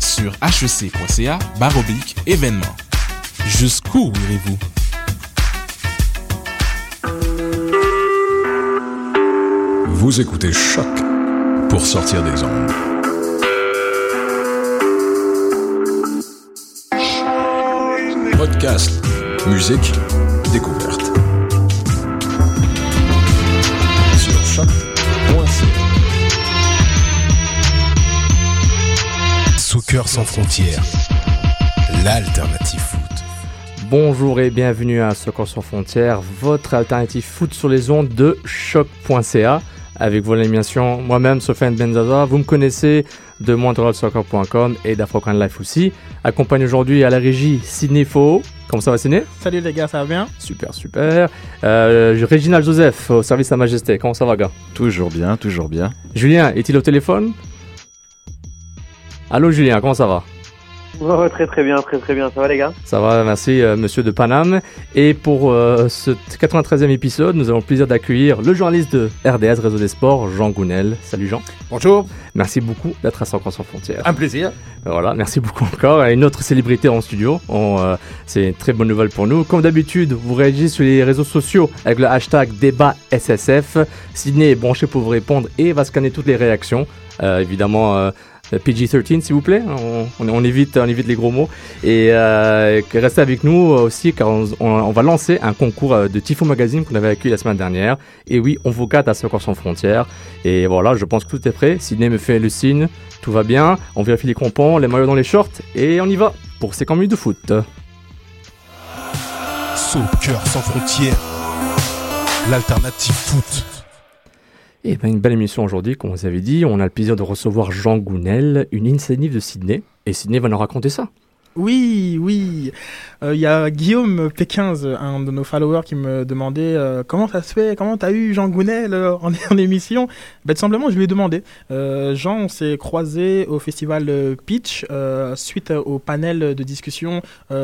sur hec.ca baroblique événement. Jusqu'où irez-vous? Vous écoutez Choc pour sortir des ondes. Podcast, musique, découverte. Sur choc.ca. Soccer sans frontières, l'alternative foot. Bonjour et bienvenue à Soccer sans frontières, votre alternative foot sur les ondes de choc.ca avec vos animations, moi-même, Sofiane Benzaza. Vous me connaissez de montrealsoccer.com et d'Afrocan Life aussi. Accompagne aujourd'hui à la régie Sidney Faux. Comment ça va, Sidney? Salut les gars, ça va bien? Super, super. Euh, Réginald Joseph, au service à Majesté. Comment ça va, gars? Toujours bien, toujours bien. Julien, est-il au téléphone? Allô, Julien, comment ça va? Oh, très très bien, très très bien. Ça va les gars? Ça va, merci euh, monsieur de Paname. Et pour euh, ce 93e épisode, nous avons le plaisir d'accueillir le journaliste de RDS Réseau des Sports, Jean Gounel. Salut Jean. Bonjour. Merci beaucoup d'être à 100 sans frontières. Un plaisir. Voilà, merci beaucoup encore. Et une autre célébrité en studio. On, euh, c'est une très bonne nouvelle pour nous. Comme d'habitude, vous réagissez sur les réseaux sociaux avec le hashtag débat SSF. Sidney est branché pour vous répondre et va scanner toutes les réactions. Euh, évidemment, euh, PG-13 s'il vous plaît, on, évite, on évite les gros mots. Et euh, restez avec nous aussi car on, va lancer un concours euh, de Tifo Magazine qu'on avait accueilli la semaine dernière. Et oui, on vous gâte à Soccer sans frontières. Et voilà, je pense que tout est prêt. Sidney me fait le signe, tout va bien. On vérifie les crampons, les maillots dans les shorts et on y va pour ces minutes de foot. Soccer sans frontières, l'alternative foot. Et ben une belle émission aujourd'hui, comme vous avez dit. On a le plaisir de recevoir Jean Gounel, une initiative de Sydney. Et Sydney va nous raconter ça. Oui, oui. Il euh, y a Guillaume P15, un de nos followers, qui me demandait euh, comment ça se fait, comment t'as eu Jean Gounel euh, en, en, émission? Ben, tout simplement, je lui ai demandé. Euh, Jean, on s'est croisé au festival Pitch suite au panel de discussion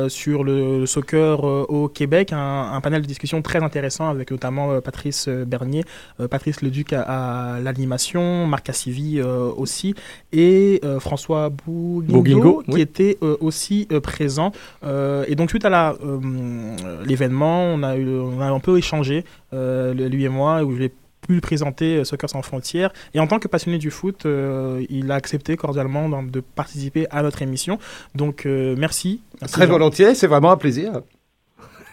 sur le, le soccer au Québec, un, un, panel de discussion très intéressant avec notamment Patrice Bernier, Patrice Leduc à, à l'animation, Marc Cassivi aussi, et François Bouguingo, Bouguingo qui oui. était aussi euh, présent. Euh, et donc, suite à l'événement, on, a eu, on a un peu échangé, euh, lui et moi, où je l'ai pu présenter Soccer sans frontières. Et en tant que passionné du foot, euh, il a accepté cordialement de participer à notre émission. Donc, euh, merci. merci Très volontiers, c'est vraiment un plaisir.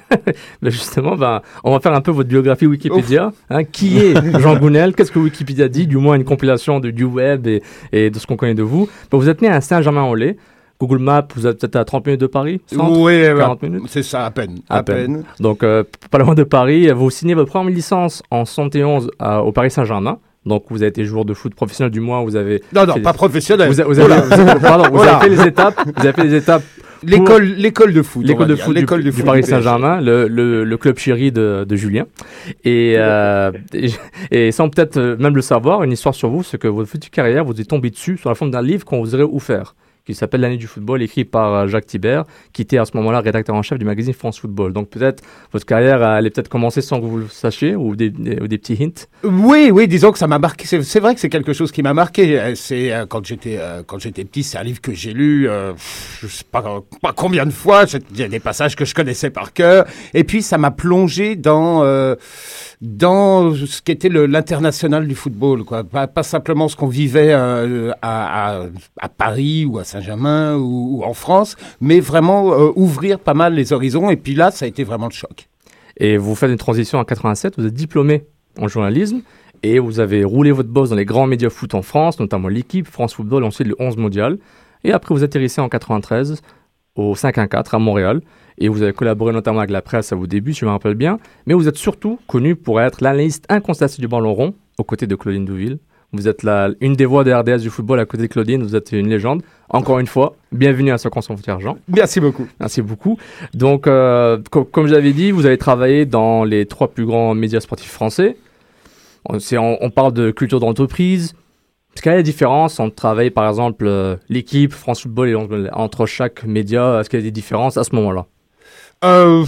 ben justement, ben, on va faire un peu votre biographie Wikipédia. Hein, qui est Jean Gounel? Qu'est-ce que Wikipédia dit? Du moins une compilation de, du web et, et de ce qu'on connaît de vous. Ben, vous êtes né à Saint-Germain-en-Laye. Google Maps, vous êtes peut-être à 30 minutes de Paris centre, Oui, 40 minutes? C'est ça, à peine. À, à peine. peine. Donc, euh, pas loin de Paris. Vous signez votre première licence en 71 euh, au Paris Saint-Germain. Donc, vous avez été joueur de foot professionnel du moins. Vous avez. Non, non, pas professionnel. Vous, vous, avez, vous, avez, pardon, vous avez fait les étapes. Vous avez fait les étapes. L'école, l'école de foot. L'école de foot, du, Paris Saint-Germain, le, le, le, club chéri de, de Julien. Et, euh, et, et, sans peut-être même le savoir, une histoire sur vous, c'est que votre future carrière, vous êtes tombé dessus sur la forme d'un livre qu'on vous aurait offert qui s'appelle L'année du football, écrit par Jacques Thibert, qui était à ce moment-là rédacteur en chef du magazine France Football. Donc peut-être votre carrière allait peut-être commencer sans que vous le sachiez ou des, petits hints? Oui, oui, disons que ça m'a marqué. C'est vrai que c'est quelque chose qui m'a marqué. C'est euh, quand j'étais euh, quand j'étais petit, c'est un livre que j'ai lu, euh, je sais pas, combien de fois. Il y a des passages que je connaissais par cœur. Et puis ça m'a plongé dans euh, dans ce qu'était l'international du football, quoi. Pas, simplement ce qu'on vivait euh, à, à, Paris ou à Saint-Germain ou, ou, en France, mais vraiment euh, ouvrir pas mal les horizons. Et puis là, ça a été vraiment le choc. Et vous faites une transition en 87, vous êtes diplômé en journalisme et vous avez roulé votre boss dans les grands médias foot en France, notamment l'équipe, France Football, ensuite le 11 mondial. Et après, vous atterrissez en 93 au 5-1-4 à Montréal et vous avez collaboré notamment avec la presse à vos débuts, si je me rappelle bien, mais vous êtes surtout connu pour être l'analyste incontesté du ballon rond, aux côtés de Claudine Douville. Vous êtes la, une des voix de RDS du football à côté de Claudine. Vous êtes une légende. Encore une fois, bienvenue à Soccer sans frontières, Jean. Merci beaucoup. Merci beaucoup. Donc, euh, co- comme j'avais dit, vous avez travaillé dans les trois plus grands médias sportifs français. On, c'est- on- on parle de culture d'entreprise. Est-ce qu'il y a des différences entre travailler, par exemple, euh, l'équipe, France Football et entre- entre chaque média? Est-ce qu'il y a des différences à ce moment-là? Euh,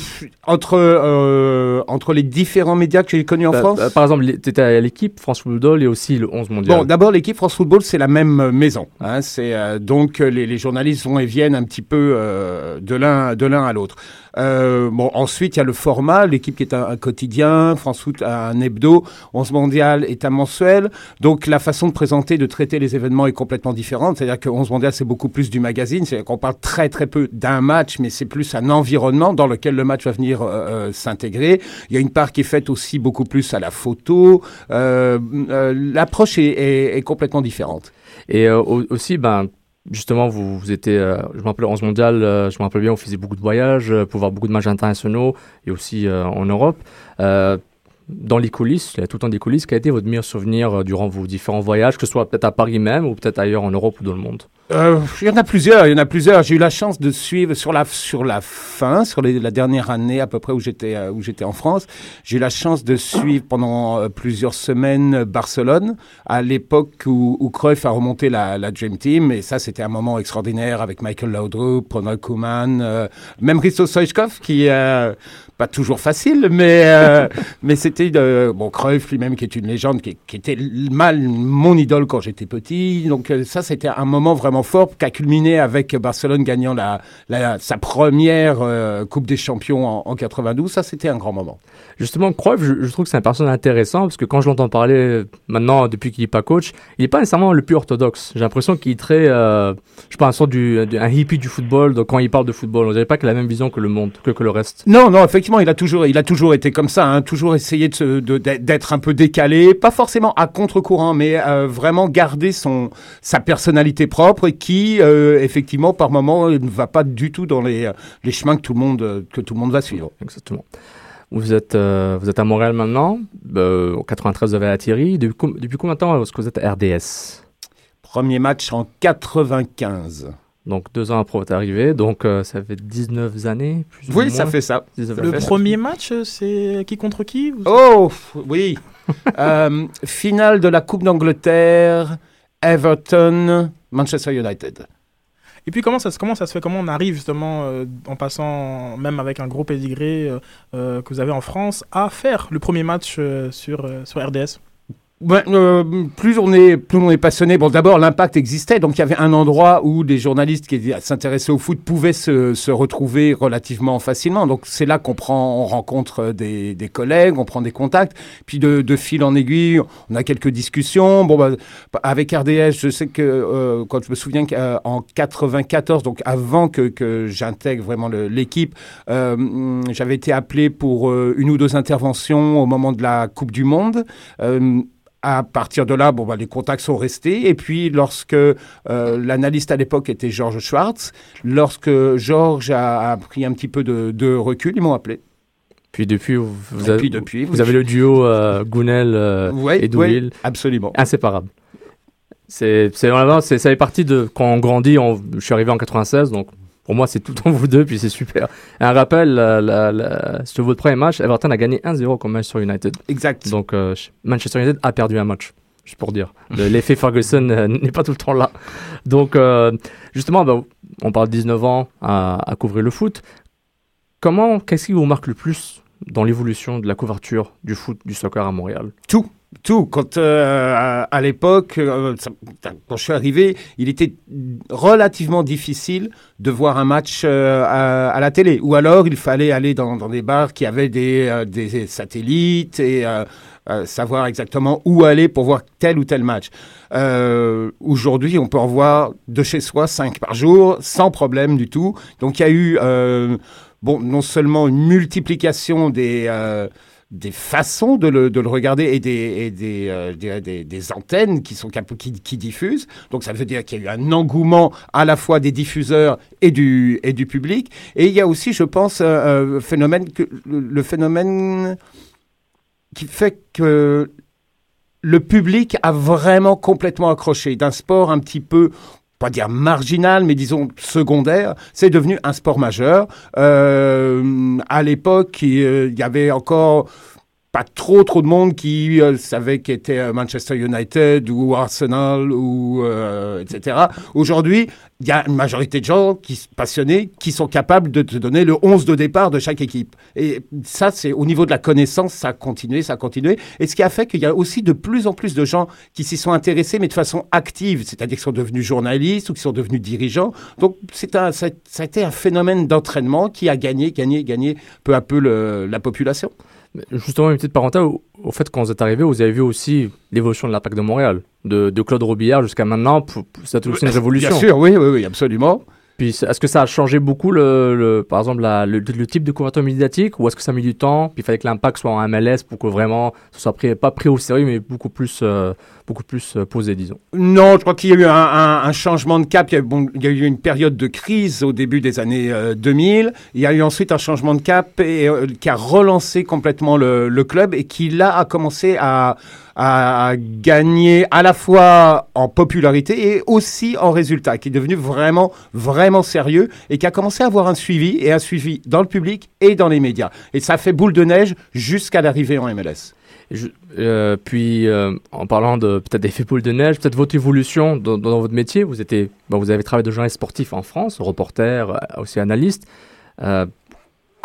entre, euh, entre les différents médias que j'ai connus en Bah, France bah, Par exemple, tu étais à l'équipe, France Football et aussi le 11 mondial. Bon, d'abord, l'équipe France Football, c'est la même euh, maison. Hein, c'est euh, donc euh, les, les journalistes vont et viennent un petit peu euh, de l'un de l'un à l'autre. Euh, bon, ensuite, il y a le format. L'équipe qui est un, un quotidien, France Foot a un hebdo, 11 mondial est un mensuel. Donc, la façon de présenter, de traiter les événements est complètement différente. C'est-à-dire que 11 mondial, c'est beaucoup plus du magazine. C'est-à-dire qu'on parle très très peu d'un match, mais c'est plus un environnement dans lequel le match va venir s'intégrer. Il y a une part qui est faite aussi beaucoup plus à la photo. Euh, euh, L'approche est, complètement différente. Et euh, au- aussi, ben, justement, vous, vous étiez, je me rappelle, 11 mondial, je me rappelle bien, vous faisiez beaucoup de voyages pour voir beaucoup de matchs internationaux et aussi en Europe. Dans les coulisses, il y a tout le temps des coulisses. Quel a été votre meilleur souvenir euh, durant vos différents voyages, que ce soit peut-être à Paris même ou peut-être ailleurs en Europe ou dans le monde? Euh, il y en a plusieurs, il y en a plusieurs. J'ai eu la chance de suivre sur la sur la fin, sur la dernière année à peu près où j'étais euh, où en France. J'ai eu la chance de suivre pendant plusieurs semaines Barcelone à l'époque où, où Cruyff a remonté la, Dream Team et ça c'était un moment extraordinaire avec Michael Laudrup, Ronald Koeman, même Risto Stoichkov qui euh, pas toujours facile, mais mais c'était euh, bon Cruyff lui-même qui est une légende, qui, qui était mal mon idole quand j'étais petit. Donc euh, ça c'était un moment vraiment fort qui a culminé avec Barcelone gagnant la, la- sa première euh, Coupe des Champions en, en 92. Ça c'était un grand moment. Justement, Cruyff, je, je trouve que c'est un personnage intéressant parce que quand je l'entends parler euh, maintenant, depuis qu'il n'est pas coach, il n'est pas nécessairement le plus orthodoxe. J'ai l'impression qu'il est très, euh, je pas, un du, un hippie du football. Donc quand il parle de football, on dirait pas a la même vision que le monde, que, que le reste. Non, non, effectivement, il a toujours, il a toujours été comme ça, hein, toujours essayé de- d'être un peu décalé, pas forcément à contre-courant, mais euh, vraiment garder son sa personnalité propre qui, euh, effectivement, par moment, ne va pas du tout dans les, les chemins que tout le monde euh, que tout le monde va suivre. Exactement. Vous êtes, euh, vous êtes à Montréal maintenant. Euh, en 93, vous avez. Depuis, com- depuis combien de temps est-ce que vous êtes à RDS Premier match en 95. Donc deux ans après votre arrivée. Donc euh, ça fait 19 années. Plus ou Oui, moins. ça fait ça. 19 Ça Le fait ça. premier match, euh, c'est qui contre qui vous- Oh, oui. Euh, finale de la Coupe d'Angleterre, Everton, Manchester United. Et puis comment ça, se- comment ça se fait? Comment on arrive justement euh, en passant, même avec un gros pédigré que vous avez en France, à faire le premier match euh, sur, euh, sur RDS Ouais, euh, plus on est plus on est passionné. Bon, d'abord l'impact existait, donc il y avait un endroit où des journalistes qui s'intéressaient au foot pouvaient se, se retrouver relativement facilement. Donc c'est là qu'on prend, on rencontre des, des collègues, on prend des contacts. Puis de, de fil en aiguille, on a quelques discussions. Bon, bah, avec RDS, je sais que euh, quand je me souviens qu'en 94, donc avant que, que j'intègre vraiment l'équipe, euh, j'avais été appelé pour euh, une ou deux interventions au moment de la Coupe du Monde. Euh, à partir de là, bon, bah, les contacts sont restés. Et puis, lorsque euh, l'analyste à l'époque était Georges Schwartz, lorsque Georges a, a pris un petit peu de, de recul, ils m'ont appelé. Puis depuis, vous, avez, puis depuis, vous avez le duo euh, Gounel euh, Ouais, et Douil. ouais, absolument. inséparable. C'est, c'est ça fait partie de quand on grandit. On, je suis arrivé en 96, donc pour moi c'est tout en vous deux, puis c'est super. Un rappel, la, la, la- sur votre premier match, Everton a gagné 1-0 contre Manchester United. Exact. Donc euh, Manchester United a perdu un match, juste pour dire. Le- l'effet Ferguson euh, n'est pas tout le temps là. Donc euh, justement, bah, on parle de 19 ans à, à couvrir le foot. Comment, qu'est-ce qui vous marque le plus dans l'évolution de la couverture du foot, du soccer à Montréal? Tout. Tout. Quand euh, à, l'époque, euh, quand je suis arrivé, il était relativement difficile de voir un match euh, à, la télé. Ou alors, il fallait aller dans, des bars qui avaient des, des satellites et savoir exactement où aller pour voir tel ou tel match. Aujourd'hui, on peut en voir de chez soi cinq par jour sans problème du tout. Donc, il y a eu bon, non seulement une multiplication des des façons de le, de le regarder et des, euh, des, des antennes qui, sont, qui, qui diffusent. Donc ça veut dire qu'il y a eu un engouement à la fois des diffuseurs et du, et du public. Et il y a aussi, je pense, un phénomène le phénomène qui fait que le public a vraiment complètement accroché d'un sport un petit peu pas dire marginal, mais disons secondaire, c'est devenu un sport majeur. Euh, à l'époque, il euh, y avait encore pas trop trop de monde qui euh, savait qu'était euh, Manchester United ou Arsenal ou euh, etc. Aujourd'hui, il y a une majorité de gens qui passionnés qui sont capables de te donner le 11 de départ de chaque équipe. Et ça, c'est au niveau de la connaissance, ça a continué, ça a continué. Et ce qui a fait qu'il y a aussi de plus en plus de gens qui s'y sont intéressés, mais de façon active, c'est-à-dire qui sont devenus journalistes ou qui sont devenus dirigeants. Donc, c'est un, ça, a été un phénomène d'entraînement qui a gagné, gagné, gagné peu à peu la population. Justement, une petite parenthèse, au, fait, quand vous êtes arrivé, vous avez vu aussi l'évolution de l'impact de Montréal, de, de Claude Robillard jusqu'à maintenant, c'est aussi une révolution. Bien sûr, oui, oui, oui, absolument. Puis est-ce que ça a changé beaucoup, le, le- par exemple, la- le, le type de couverture médiatique, ou est-ce que ça a mis du temps, puis il fallait que l'impact soit en MLS pour que vraiment ce soit pris, pas pris au sérieux, mais beaucoup plus, euh, beaucoup plus euh, posé, disons. Non, je crois qu'il y a eu un, changement de cap. Il y, a, eu une période de crise au début des années euh, 2000. Il y a eu ensuite un changement de cap et, euh, qui a relancé complètement le, club et qui là a commencé à, gagner à la fois en popularité et aussi en résultats, qui est devenu vraiment, vraiment sérieux et qui a commencé à avoir un suivi et un suivi dans le public et dans les médias. Et ça fait boule de neige jusqu'à l'arrivée en MLS. Euh, puis, euh, en parlant de peut-être d'effet boule de neige, peut-être votre évolution dans, votre métier, vous, bon, vous avez travaillé de journaliste sportif en France, reporter, euh, aussi analyste.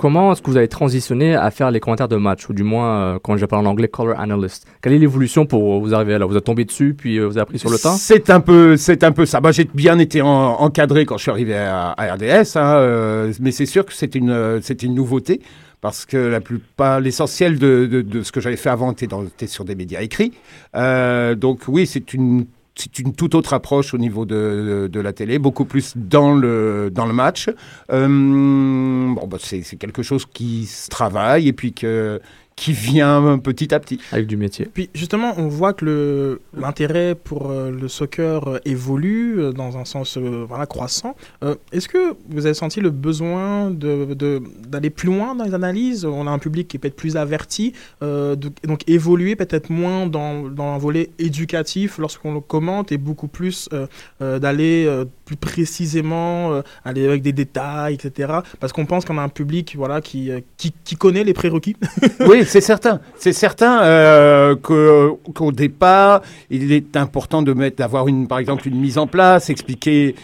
Comment est-ce que vous avez transitionné à faire les commentaires de match, ou du moins, euh, quand je parle en anglais, color analyst? Quelle est l'évolution pour vous arriver là? Vous êtes tombé dessus, puis euh, vous avez appris sur le temps? C'est un peu, c'est un peu ça. Moi, j'ai bien été en- encadré quand je suis arrivé à, RDS, hein, euh, mais c'est sûr que c'est une, c'est une nouveauté parce que la plupart, l'essentiel de, ce que j'avais fait avant était, dans, était sur des médias écrits. Donc oui, c'est une c'est une toute autre approche au niveau de, de, la télé, beaucoup plus dans le, dans le match. Euh, bon, bah, c'est c'est quelque chose qui se travaille et puis que, qui vient petit à petit. avec du métier Puis justement, on voit que l'intérêt pour euh, le soccer euh, évolue euh, dans un sens euh, voilà, croissant. Euh, Est-ce que vous avez senti le besoin de- de- d'aller plus loin dans les analyses? On a un public qui est peut-être plus averti, euh, de- donc évoluer peut-être moins dans, dans un volet éducatif lorsqu'on le commente et beaucoup plus euh, euh, d'aller euh, plus précisément, euh, aller avec des détails, etc. Parce qu'on pense qu'on a un public voilà, qui, euh, qui, qui connaît les prérequis. Oui, c'est certain. C'est certain euh, qu'au départ, il est important de mettre, d'avoir une, par exemple, une mise en place, expliquer,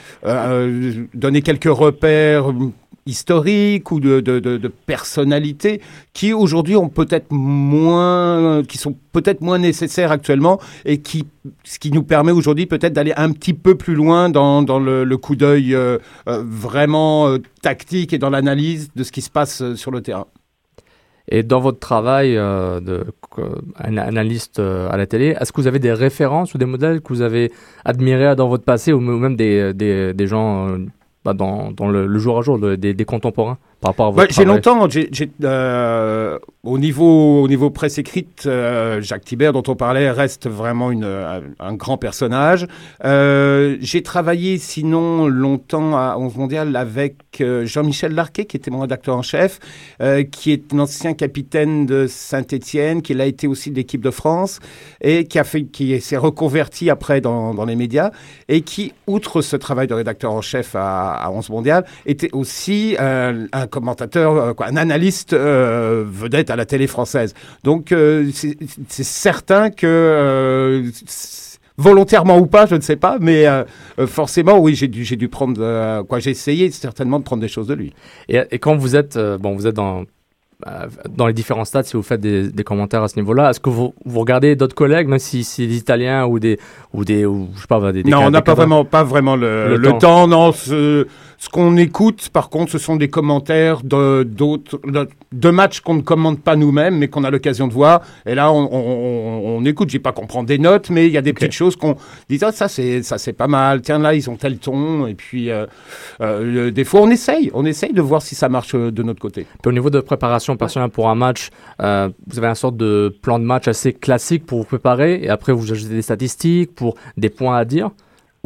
donner quelques repères historiques ou de, de, personnalités qui aujourd'hui ont peut-être moins, qui sont peut-être moins nécessaires actuellement et qui, ce qui nous permet aujourd'hui peut-être d'aller un petit peu plus loin dans, dans le, coup d'œil euh, euh, vraiment euh, tactique et dans l'analyse de ce qui se passe sur le terrain. Et dans votre travail de an- analyste euh, à la télé, est-ce que vous avez des références ou des modèles que vous avez admirés dans votre passé ou même des, des, des gens bah, dans, dans le, jour à jour, des, des contemporains par rapport à votre Ouais, j'ai longtemps, euh, au niveau au niveau presse écrite, euh, Jacques Thibert dont on parlait reste vraiment une, un, un grand personnage. Euh, j'ai travaillé sinon longtemps à 11 mondial avec euh, Jean-Michel Larquet qui était mon rédacteur en chef, euh, qui est un ancien capitaine de Saint-Étienne, qui a été aussi de l'équipe de France et qui a fait qui s'est reconverti après dans, dans les médias et qui outre ce travail de rédacteur en chef à, à 11 mondial était aussi euh, un commentateur, euh, quoi, un analyste euh, vedette à la télé française. Donc euh, c'est certain que euh, volontairement ou pas, je ne sais pas, mais euh, forcément, oui, j'ai dû, j'ai dû prendre, euh, quoi, j'ai essayé certainement de prendre des choses de lui. Et, et quand vous êtes, euh, bon, vous êtes dans, dans les différents stades, si vous faites des, des commentaires à ce niveau-là, est-ce que vous, vous regardez d'autres collègues, même si c'est des Italiens ou des, ou des, ou, je sais pas, des, des non, on n'a pas vraiment, pas vraiment le, Le le, temps. temps. Non, ce, ce qu'on écoute, par contre, ce sont des commentaires de d'autres de, de matchs qu'on ne commande pas nous-mêmes, mais qu'on a l'occasion de voir. Et là, on, on, on, on écoute. J'ai pas qu'on prend des notes, mais il y a des petites choses qu'on dit ah, ça c'est ça c'est pas mal. Tiens là, ils ont tel ton. Et puis euh, euh, des fois, on essaye, on essaye de voir si ça marche euh, de notre côté. Puis au niveau de préparation personnelle pour un match, euh, vous avez un sorte de plan de match assez classique pour vous préparer et après vous ajoutez des statistiques pour des points à dire.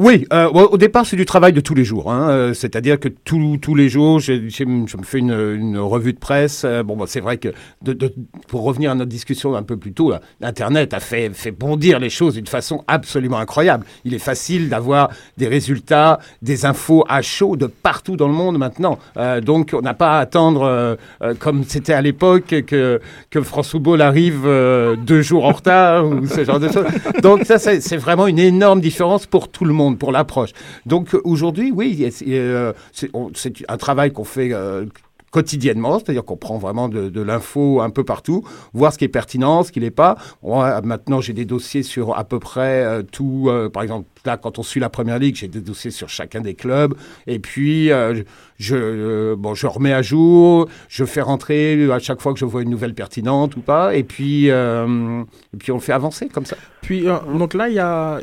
Oui, euh, au départ, c'est du travail de tous les jours. hein, euh, C'est-à-dire que tous tous les jours, je me fais une, revue de presse. Euh, bon, bah, c'est vrai que, pour revenir à notre discussion un peu plus tôt, là, Internet a fait, bondir les choses d'une façon absolument incroyable. Il est facile d'avoir des résultats, des infos à chaud de partout dans le monde maintenant. Donc, on n'a pas à attendre, comme c'était à l'époque, que, que France Football arrive deux jours en retard ou ce genre de choses. Donc, ça, c'est vraiment une énorme différence pour tout le monde, pour l'approche. Donc, aujourd'hui, oui, euh, c'est un travail qu'on fait. euh, quotidiennement, c'est-à-dire qu'on prend vraiment de, l'info un peu partout, voir ce qui est pertinent, ce qui l'est pas. Maintenant, j'ai des dossiers sur à peu près euh, tout. par exemple, là, quand on suit la première ligue, j'ai des dossiers sur chacun des clubs. Et puis, je, bon, je remets à jour, je fais rentrer à chaque fois que je vois une nouvelle pertinente ou pas. Et puis, puis on le fait avancer comme ça. Puis, donc là, il y a.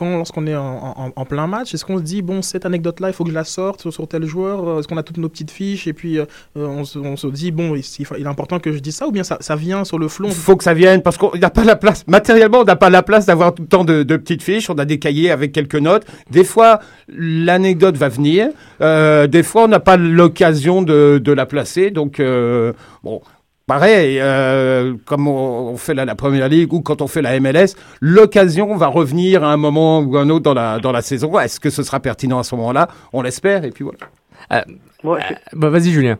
Lorsqu'on est en, plein match, est-ce qu'on se dit, bon, cette anecdote-là, il faut que je la sorte sur, tel joueur euh, Est-ce qu'on a toutes nos petites fiches Et puis, euh, euh, on, se, dit, bon, il, est important que je dise ça Ou bien ça, vient sur le flot Il faut que ça vienne parce qu'on n'a pas la place. Matériellement, on n'a pas la place d'avoir tout le temps de, petites fiches. On a des cahiers avec quelques notes. Des fois, l'anecdote va venir. Des fois, on n'a pas l'occasion de, la placer. Donc, bon. Pareil, euh, comme on, on fait la, la première ligue ou quand on fait la MLS, l'occasion va revenir à un moment ou un autre dans la, dans la saison. Est-ce que ce sera pertinent à ce moment-là? On l'espère et puis voilà. Moi, j'ai- Bah, vas-y, Julien.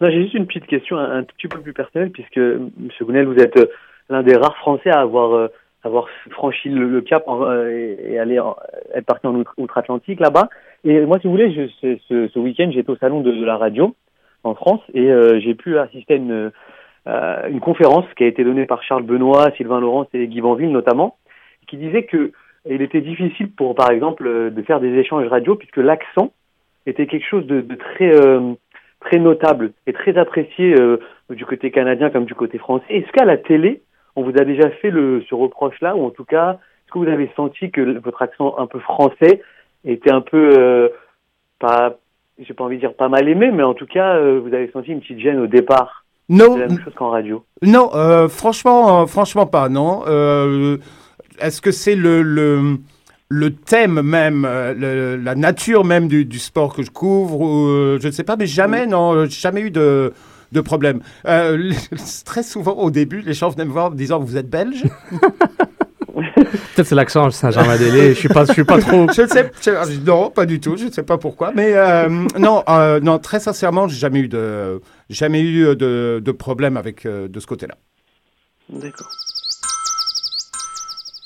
non, j'ai juste une petite question un, un tout petit peu plus personnelle, puisque, Monsieur Gounel, vous êtes euh, l'un des rares Français à avoir, euh, avoir franchi le, le cap en- euh, et, et aller en- être parti en outre- outre-Atlantique là-bas. Et moi, si vous voulez, je, ce, ce, ce week-end, j'étais au salon de, de la radio en France et euh, j'ai pu assister à une, euh, une conférence qui a été donnée par Charles Benoît, Sylvain Laurence et Guy Banville notamment, qui disait que il était difficile pour, par exemple, euh, de faire des échanges radio puisque l'accent était quelque chose de, de très très notable et très apprécié euh, du côté canadien comme du côté français. Est-ce qu'à la télé, on vous a déjà fait le, ce reproche-là, ou en tout cas, est-ce que vous avez senti que votre accent un peu français était un peu, euh, pas, j'ai pas envie de dire pas mal aimé, mais en tout cas, euh, vous avez senti une petite gêne au départ. Non, C'est la même chose qu'en radio. Non, euh, franchement, euh, franchement pas, non. Euh, Est-ce que c'est le, le, le thème même, le- la nature même du, du sport que je couvre ou, Je ne sais pas, mais jamais, non, jamais eu de, de problème. Euh, très souvent, au début, les gens venaient me voir en me disant Vous êtes belge? Peut-être c'est l'accent Saint-Germain-des-Lés. Je suis pas, je suis pas trop. Je ne sais je- non, pas du tout, je ne sais pas pourquoi. Mais euh, non, euh, non, très sincèrement, j'ai jamais eu de, jamais eu de, de problème avec euh, de ce côté-là. D'accord.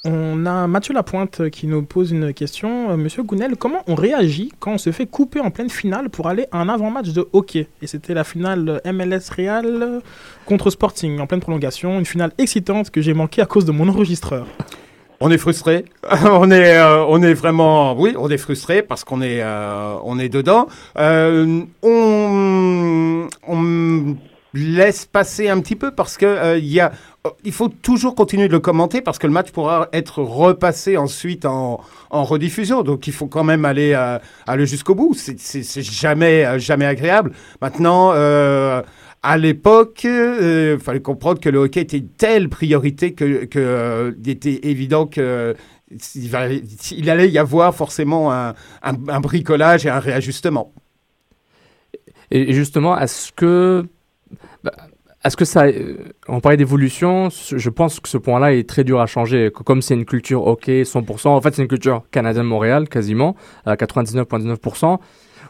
On a Mathieu Lapointe qui nous pose une question. Monsieur Gounel, comment on réagit quand on se fait couper en pleine finale pour aller à un avant-match de hockey? Et c'était la finale MLS Real contre Sporting en pleine prolongation. Une finale excitante que j'ai manquée à cause de mon enregistreur. On est frustré. on est, euh, on est vraiment, oui, on est frustré parce qu'on est, euh, on est dedans. Euh, on, on laisse passer un petit peu parce que il y a, il faut toujours continuer de le commenter parce que le match pourra être repassé ensuite en, en rediffusion. Donc il faut quand même aller, jusqu'au bout. C'est- jamais, jamais agréable. Maintenant. Euh, à l'époque, il fallait comprendre que le hockey était une telle priorité que, que euh, était évident que il, allait y avoir forcément un, bricolage et un réajustement. Et justement, est-ce que, bah, est-ce que ça, euh, on parlait d'évolution, je pense que ce point-là est très dur à changer. Comme c'est une culture hockey 100%, en fait c'est une culture canadienne-Montréal quasiment, à 99,9%.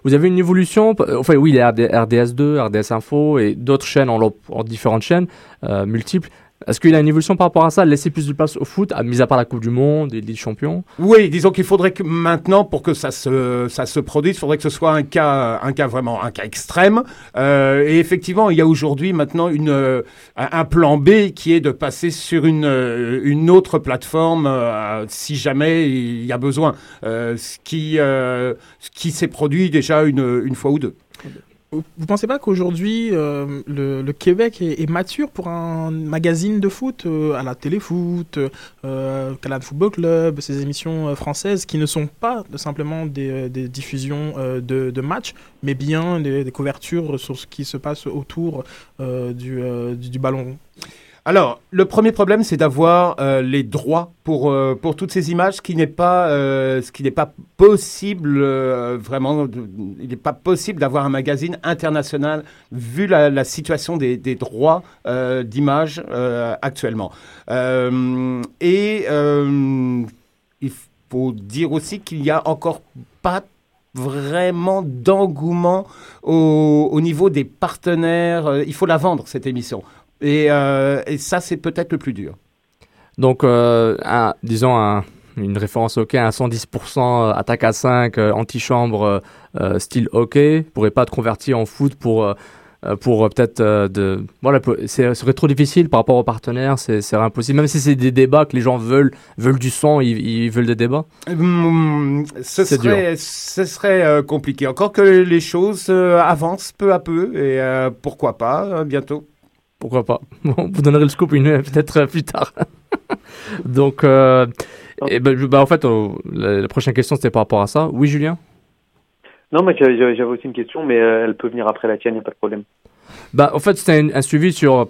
Vous avez une évolution, p- enfin oui, les RD RDS2, RDS Info et d'autres chaînes en, en différentes chaînes euh, multiples. Est-ce qu'il y a une évolution par rapport à ça, laisser plus de place au foot, à, mis à part la Coupe du Monde et les champions? Oui, disons qu'il faudrait que maintenant, pour que ça se, ça se produise, il faudrait que ce soit un cas, un cas vraiment, un cas extrême. Euh, et effectivement, il y a aujourd'hui maintenant une, euh, un plan B qui est de passer sur une, euh, une autre plateforme euh, si jamais il y a besoin. Euh, ce qui, euh, ce qui s'est produit déjà une, une fois ou deux. Vous vous pensez pas qu'aujourd'hui, euh, le, Québec est, mature pour un magazine de foot euh, à la téléfoot, euh, Canada Football Club, ces émissions euh, françaises qui ne sont pas simplement des, diffusions de, matchs, mais bien des, couvertures sur ce qui se passe autour du, du, du ballon Alors, le premier problème, c'est d'avoir euh, les droits pour, euh, pour toutes ces images, qui n'est pas, euh, ce qui n'est pas possible vraiment. il n'est pas possible d'avoir un magazine international vu la, situation des, droits d'image actuellement. Et il faut dire aussi qu'il y a encore pas vraiment d'engouement au, au niveau des partenaires. Il faut la vendre, cette émission. Et, euh, et ça, c'est peut-être le plus dur. Donc, euh, un- disons un- une référence hockey, un 110% attaque à 5, euh, antichambre, style hockey, pourrait pas être converti en foot pour, pour peut-être euh, de. Voilà, c'est- ce serait trop difficile par rapport aux partenaires, c'est c'est impossible. Même si c'est des débats que les gens veulent, veulent du son, ils, ils veulent des débats. Hum, ce C'est serait, ce serait euh, compliqué. Encore que les choses euh, avancent peu à peu. Et pourquoi pas, bientôt. Pourquoi pas Bon, Vous donnerez le scoop une peut-être euh, plus tard. Donc, euh, et ben, je- bah, en fait, euh, la, la prochaine question c'était par rapport à ça. Oui, Julien? Non, mais j'avais aussi une question, mais euh, elle peut venir après la tienne, il n'y a pas de problème. Bah, en fait, c'était un, un suivi sur.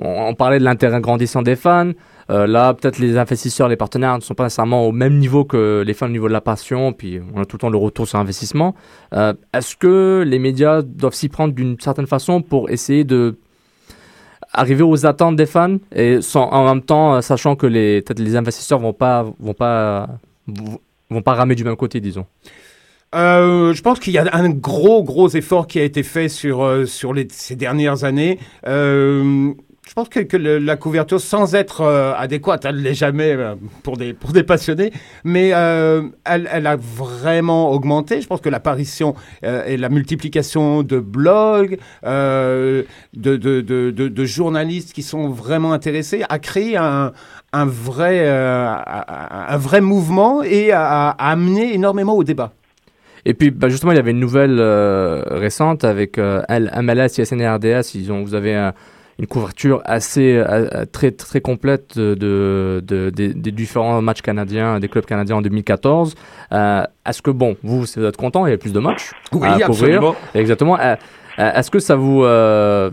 On, on parlait de l'intérêt grandissant des fans. Euh, là, peut-être les investisseurs, les partenaires ne sont pas nécessairement au même niveau que les fans au niveau de la passion. Puis on a tout le temps le retour sur investissement. Euh, Est-ce que les médias doivent s'y prendre d'une certaine façon pour essayer de arriver aux attentes des fans et sans, en même temps euh, sachant que les les investisseurs vont pas vont pas vont pas ramer du même côté, disons. Euh, je pense qu'il y a un gros, gros effort qui a été fait sur, euh, sur les, ces dernières années. Je pense que, que la couverture, sans être euh, adéquate, elle ne l'est jamais euh, pour, des, pour des passionnés, mais euh, elle, elle a vraiment augmenté. Je pense que l'apparition et la multiplication de blogs, de, de, de, de, journalistes qui sont vraiment intéressés, a créé un, un, vrai, un vrai mouvement et a, amené énormément au débat. Et puis, bah, justement, il y avait une nouvelle récente avec euh, MLS, et RDS. Ils ont, vous avez un- une couverture assez euh, euh, très très complète de, de- de- des, différents matchs canadiens, des clubs canadiens en 2014. Euh, Est-ce que bon, vous, vous êtes content Il y a plus de matchs Oui, à couvrir. absolument. Exactement. Euh, Est-ce que ça vous, euh,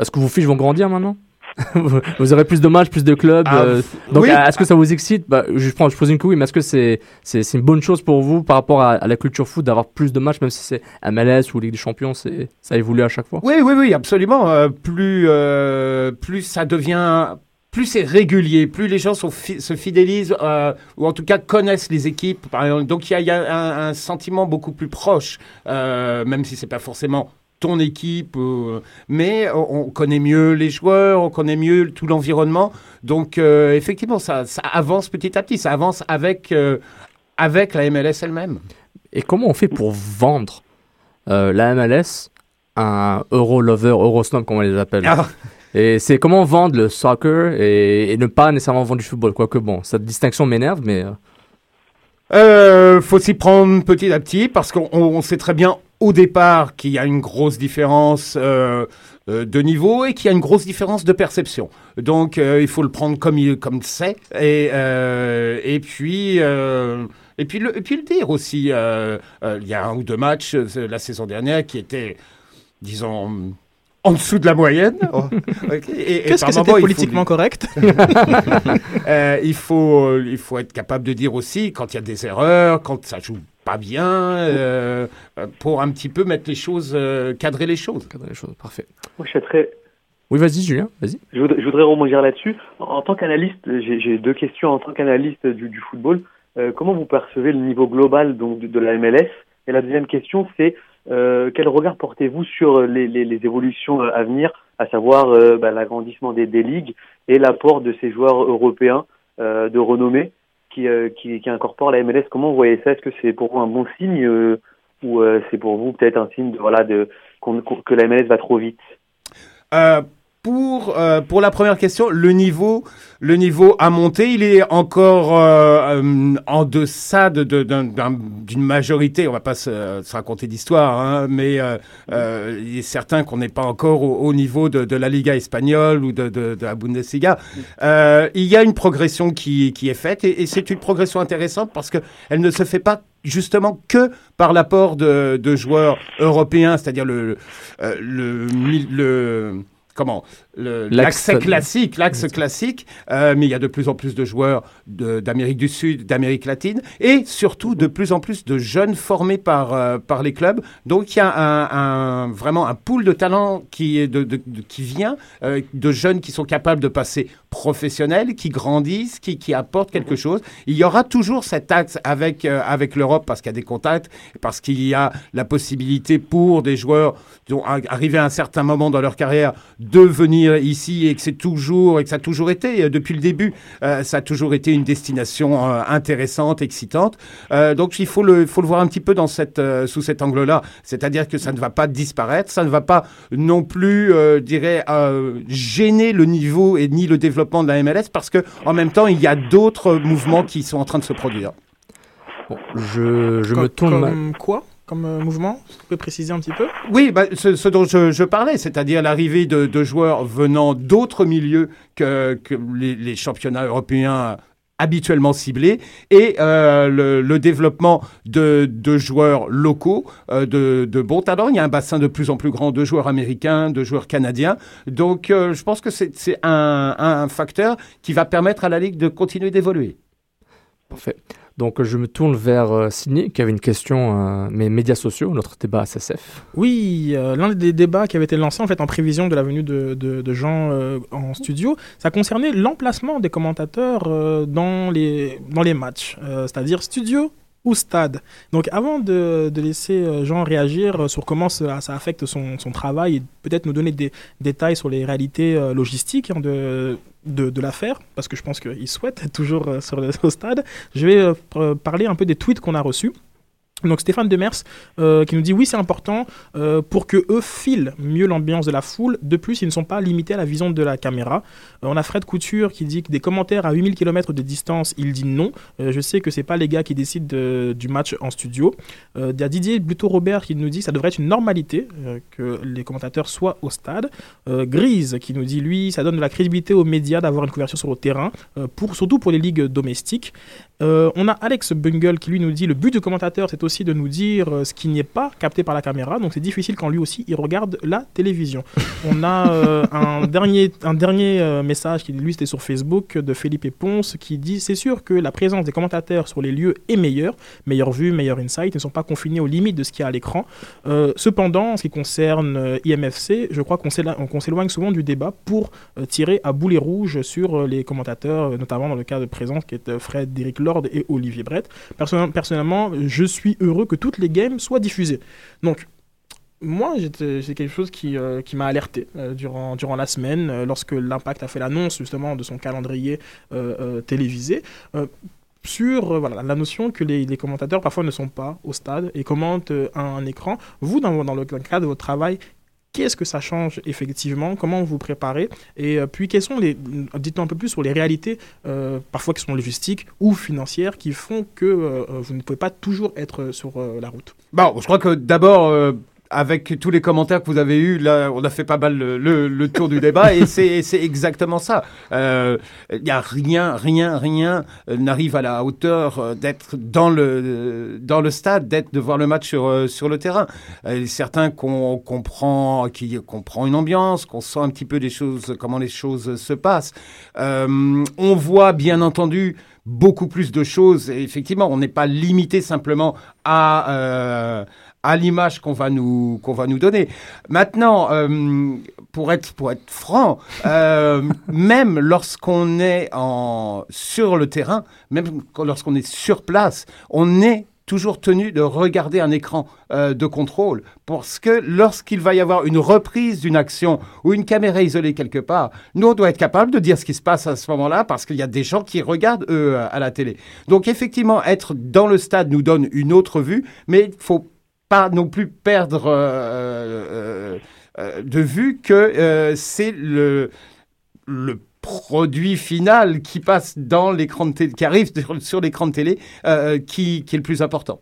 est-ce que vos fiches vont grandir maintenant? Vous- aurez plus de matchs, plus de clubs. Ah, euh, donc, oui. euh, est-ce que ça vous excite? Bah, Je prends, je pose une couille, mais est-ce que c'est c'est une bonne chose pour vous par rapport à, à la culture foot d'avoir plus de matchs, même si c'est MLS ou Ligue des Champions, ça évolue à chaque fois? Oui, oui, oui, absolument. Euh, plus, euh, plus ça devient, plus c'est régulier, plus les gens sont fi- se fidélisent euh, ou en tout cas connaissent les équipes. Par exemple. Donc il y a, il y a un, un sentiment beaucoup plus proche, euh, même si c'est pas forcément ton équipe, euh, mais on, on connaît mieux les joueurs, on connaît mieux tout l'environnement. Donc euh, effectivement, ça, ça avance petit à petit, ça avance avec, euh, avec la MLS elle-même. Et comment on fait pour vendre la MLS à un Euro lover, Euro snob, comme on les appelle? Ah. Et c'est comment vendre le soccer et, et ne pas nécessairement vendre du football? Quoique bon, cette distinction m'énerve, mais euh, faut s'y prendre petit à petit parce qu'on on- on sait très bien au départ qu'il y a une grosse différence euh, euh, de niveau et qu'il y a une grosse différence de perception. Donc euh, il faut le prendre comme il comme c'est et euh, et puis et puis le et puis le dire aussi. il y a un ou deux matchs la saison dernière qui étaient disons en dessous de la moyenne. Oh, Qu'est-ce que c'était faut politiquement lui- correct euh, il, faut, il faut être capable de dire aussi quand il y a des erreurs, quand ça joue pas bien, euh, euh, pour un petit peu mettre les choses, euh, cadrer les choses. cadrer les choses, parfait. Moi, je serais très, Oui, vas-y, Julien, vas-y. Je voudrais, je voudrais rebondir là-dessus. En, en tant qu'analyste, j'ai deux questions. En tant qu'analyste du, du football, euh, comment vous percevez le niveau global donc, de, de la MLS Et la deuxième question, c'est euh, quel regard portez-vous sur les, les, les évolutions à venir, à savoir euh, bah, l'agrandissement des, des ligues et l'apport de ces joueurs européens euh, de renommée? Qui, euh, qui, incorporent la MLS Comment vous voyez ça? Est-ce que c'est pour vous un bon signe euh, ou euh, c'est pour vous peut-être un signe de, voilà, de, que la MLS va trop vite? Pour, euh, pour la première question, le niveau, le niveau a monté. Il est encore euh, euh, en deçà de- de- d'une majorité. On va pas se, raconter d'histoire, hein, mais il est certain qu'on n'est pas encore au, au niveau de, la Liga espagnole ou de, la Bundesliga. Il y a une progression qui, qui est faite et, c'est une progression intéressante parce que elle ne se fait pas justement que par l'apport de, joueurs européens, c'est-à-dire le, le comment L'axe- classique, l'axe classique, euh, mais il y a de plus en plus de joueurs de- d'Amérique du Sud, d'Amérique latine, et surtout de plus en plus de jeunes formés par euh, par les clubs. Donc il y a un, un- vraiment un pool de talents qui est de, de- de- qui vient euh, de jeunes qui sont capables de passer professionnels, qui grandissent, qui qui apportent quelque chose. Il y aura toujours cet axe avec avec l'Europe parce qu'il y a des contacts, parce qu'il y a la possibilité pour des joueurs disons, à- arrivés à un certain moment dans leur carrière de venir ici et que c'est toujours et que ça a toujours été euh, depuis le début, euh, ça a toujours été une destination euh, intéressante, excitante. Euh, donc il faut le faut le voir un petit peu dans cette euh, sous cet angle-là, c'est-à-dire que ça ne va pas disparaître, ça ne va pas non plus, euh, dirais, euh, gêner le niveau et ni le développement de la MLS parce que en même temps il y a d'autres mouvements qui sont en train de se produire. Bon, je, je comme, me tourne. ma- quoi? Comme euh, mouvement Est-ce que Vous pouvez préciser un petit peu? Oui, bah, ce, ce dont je, je parlais, c'est-à-dire l'arrivée de, de joueurs venant d'autres milieux que, que les, les championnats européens habituellement ciblés et euh, le, le développement de, de joueurs locaux euh, de, de bons talents. Il y a un bassin de plus en plus grand de joueurs américains, de joueurs canadiens. Donc euh, je pense que c'est c'est un, un facteur qui va permettre à la Ligue de continuer d'évoluer. Parfait. Donc je me tourne vers euh, qui avait une question, euh, mais médias sociaux, notre débat SSF. Oui, euh, l'un des débats qui avait été lancé en fait en prévision de la venue de, de- gens euh, en studio, ça concernait l'emplacement des commentateurs euh, dans, les, dans les matchs, c'est-à-dire studio ou stade. Donc avant de, laisser Jean réagir sur comment ça, affecte son, son travail et peut-être nous donner des détails sur les réalités logistiques hein, de, de, l'affaire, parce que je pense qu'il souhaite être toujours euh, sur le au stade, je vais euh, parler un peu des tweets qu'on a reçus. Donc Stéphane Demers euh, qui nous dit oui c'est important euh, pour que eux filent mieux l'ambiance de la foule. De plus ils ne sont pas limités à la vision de la caméra. Euh, on a Fred Couture qui dit que des commentaires à 8000 km de distance il dit non. Je sais que c'est pas les gars qui décident de- du match en studio. Il y a Didier Buteau Robert qui nous dit que ça devrait être une normalité que les commentateurs soient au stade. Grise qui nous dit lui ça donne de la crédibilité aux médias d'avoir une couverture sur le terrain pour surtout pour les ligues domestiques. Euh, on a Alex Bungle qui lui nous dit le but du commentateur c'est aussi de nous dire euh, ce qui n'est pas capté par la caméra donc c'est difficile quand lui aussi il regarde la télévision. On a euh, un dernier, un dernier message qui lui c'était sur Facebook de Philippe Ponce qui dit c'est sûr que la présence des commentateurs sur les lieux est meilleure, meilleure vue, meilleur insight, ils ne sont pas confinés aux limites de ce qu'il y a à l'écran. Cependant en ce qui concerne IMFC je crois qu'on s'éloigne souvent du débat pour tirer à boulet rouge sur les commentateurs, notamment dans le cas de présence qui est euh, Frédéric Lord et Olivier Brett. Personnellement, je suis heureux que toutes les games soient diffusées. Donc, moi, c'est quelque chose qui, euh, qui m'a alerté euh, durant, durant la semaine, euh, lorsque l'Impact a fait l'annonce justement de son calendrier télévisé. sur voilà, la notion que les, commentateurs parfois ne sont pas au stade et commentent un, un écran. Vous, dans, dans le cadre de votre travail, qu'est-ce que ça change effectivement Comment vous préparez Et euh, puis, quelles sont les. Dites-nous un peu plus sur les réalités, euh, parfois qui sont logistiques ou financières, qui font que euh, vous ne pouvez pas toujours être sur la route. Bon, je crois que d'abord, avec tous les commentaires que vous avez eus, là, on a fait pas mal le, tour du débat et c'est exactement ça. Euh, Il y a rien, rien, rien euh, n'arrive à la hauteur euh, d'être dans le dans le stade, d'être de voir le match sur euh, sur le terrain. Euh, certains qu'on comprend, qui comprend une ambiance, qu'on sent un petit peu des choses, comment les choses se passent. Euh, on voit bien entendu beaucoup plus de choses. Effectivement, on n'est pas limité simplement à euh, à l'image qu'on va nous qu'on va nous donner. Maintenant, euh, pour être pour être franc, euh, même lorsqu'on est en sur le terrain, même lorsqu'on est sur place, on est toujours tenu de regarder un écran euh, de contrôle parce que lorsqu'il va y avoir une reprise d'une action ou une caméra isolée quelque part, nous on doit être capable de dire ce qui se passe à ce moment-là parce qu'il y a des gens qui regardent eux à la télé. Donc effectivement, être dans le stade nous donne une autre vue, mais il faut non plus perdre euh, euh, euh, de vue que c'est le, produit final qui passe dans l'écran de télé, qui arrive sur, l'écran de télé, qui est le plus important.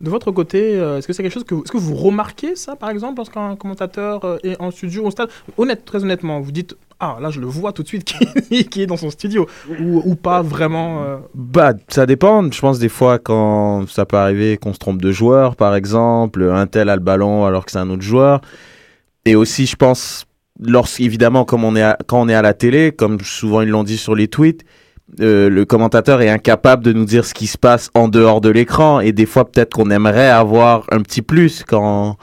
De votre côté, euh, est-ce que c'est quelque chose que, est-ce que vous remarquez ça, par exemple, lorsqu'un commentateur euh, est en studio, au stade Honnête, très honnêtement, vous dites ah là je le vois tout de suite qui, est dans son studio ou, pas vraiment. euh, Bah, ça dépend. Je pense des fois quand ça peut arriver qu'on se trompe de joueur, par exemple, un tel a le ballon alors que c'est un autre joueur. et aussi, je pense, lorsqu'évidemment, comme on est quand on est à la télé, comme souvent ils l'ont dit sur les tweets, euh, le commentateur est incapable de nous dire ce qui se passe en dehors de l'écran. Et des fois, peut-être qu'on aimerait avoir un petit plus quand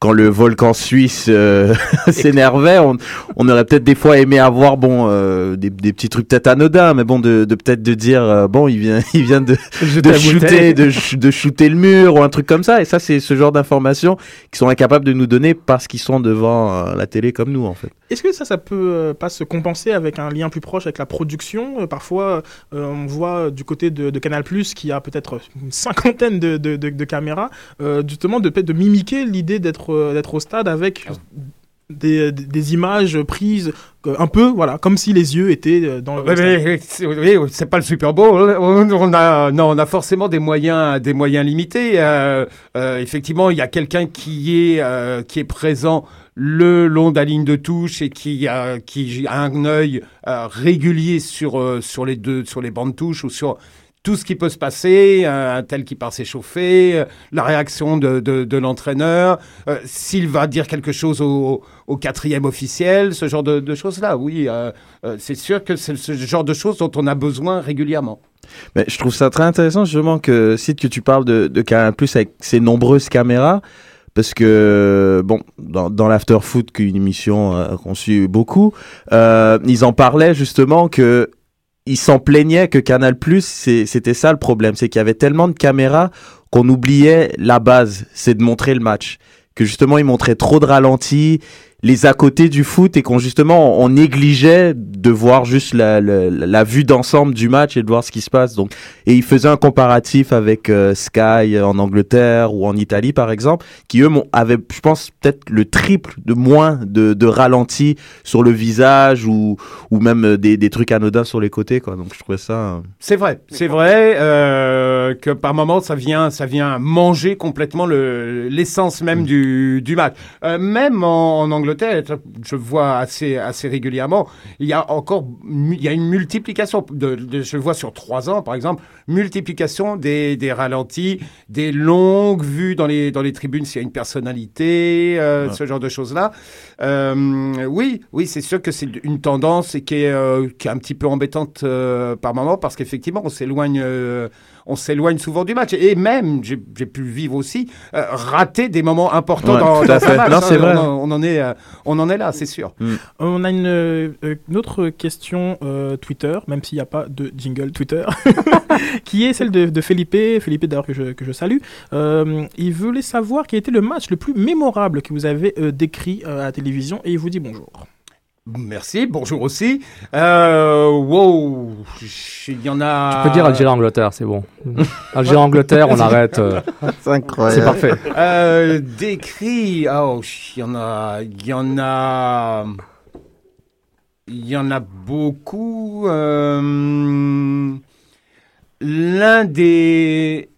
quand le volcan suisse euh, s'énervait, on, on aurait peut-être des fois aimé avoir bon euh, des, des petits trucs peut-être anodins, mais bon de, de peut-être de dire euh, bon il vient il vient de shooter, de, sh- de shooter le mur ou un truc comme ça. Et ça, c'est ce genre d'informations qu'ils sont incapables de nous donner parce qu'ils sont devant euh, la télé comme nous, en fait. Est-ce que ça, ça peut pas se compenser avec un lien plus proche avec la production? Parfois, on voit du côté de, de Canal+, qui a peut-être une cinquantaine de, caméras, justement de, de mimiquer l'idée d'être euh, d'être au stade avec des, des- des images prises un peu, voilà, comme si les yeux étaient euh, dans le oui, c'est pas le Super Bowl. On, on a, non, on a forcément des moyens, des moyens limités. Euh, euh, effectivement, il y a quelqu'un qui est, euh, qui est présent le long de la ligne de touche et qui a, qui a un œil régulier sur, sur les deux, sur les bandes de touche ou sur tout ce qui peut se passer, euh, un tel qui part s'échauffer, euh, la réaction de, de, l'entraîneur, euh, s'il va dire quelque chose au, au quatrième officiel, ce genre de, choses-là. Oui, c'est sûr que c'est ce genre de choses dont on a besoin régulièrement. Mais je trouve ça très intéressant, justement, que, Sid, que tu parles de, de Canal Plus avec ses nombreuses caméras. Parce que, bon, dans, l'After Foot, qui est une émission euh, qu'on suit beaucoup, ils en parlaient justement que ils s'en plaignaient que Canal Plus, c'était ça le problème, c'est qu'il y avait tellement de caméras qu'on oubliait la base, c'est de montrer le match. Que justement, ils montraient trop de ralentis, les à côté du foot et qu'on justement on négligeait de voir juste la, la, la vue d'ensemble du match et de voir ce qui se passe. Donc, et ils faisaient un comparatif avec euh, Sky en Angleterre ou en Italie par exemple, qui eux m'ont- avaient, je pense peut-être le triple de moins de, de ralentis sur le visage ou ou même euh, des, des trucs anodins sur les côtés quoi. Donc je trouvais ça. euh, C'est vrai, c'est vrai euh, que par moment ça vient, ça vient manger complètement le- l'essence même du, du match. Euh, même en, en Angleterre, je vois assez, assez régulièrement, il y a encore, il y a une multiplication. De, de- je le vois sur trois ans, par exemple, multiplication des, des ralentis, des longues vues dans les, dans les tribunes s'il y a une personnalité, euh, ce genre de choses-là. Euh, oui, oui, c'est sûr que c'est une tendance qui est, euh, qui est un petit peu embêtante par moment parce qu'effectivement, on s'éloigne, on s'éloigne souvent du match. Et même, j'ai j'ai pu le vivre aussi, euh, rater des moments importants Ouais, dans, dans match. Non, hein. c'est vrai. On, en- on en est, euh, on en est là, c'est sûr. On a une, euh, une autre question euh, Twitter, même s'il n'y a pas de jingle Twitter, qui est celle de, de Felipe, Felipe d'ailleurs que je, que je salue. Euh, il voulait savoir quel était le match le plus mémorable que vous avez euh, décrit euh, à la télévision et il vous dit bonjour. Merci, bonjour aussi. Euh, wow, il y en a. Tu peux dire Algérie-Angleterre, c'est bon. Algérie-Angleterre, on arrête. euh, C'est incroyable. c'est parfait. Euh, décrit, oh, il y en a, il y en a, il y en a beaucoup. euh, L'un des,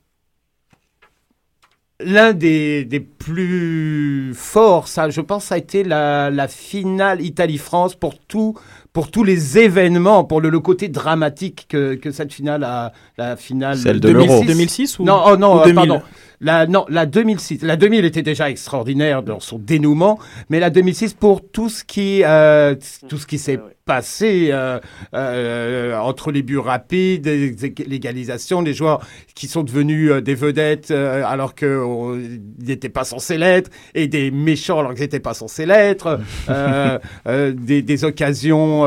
l'un des, des plus forts, ça, je pense, ça a été la, la finale Italie-France pour tout, pour tous les événements, pour le, le côté dramatique que, que cette finale a, la finale Celle de 2006, l'Euro. 2006 ou non, oh non, ou euh, 2000? pardon. La, non, la 2006. La 2000 était déjà extraordinaire dans son dénouement, mais la 2006 pour tout ce qui, euh, tout ce qui s'est passé euh, euh, entre les buts rapides, l'égalisation, les joueurs qui sont devenus euh, des vedettes alors qu'ils n'étaient pas censés l'être, et des méchants alors qu'ils n'étaient pas censés l'être, des, des occasions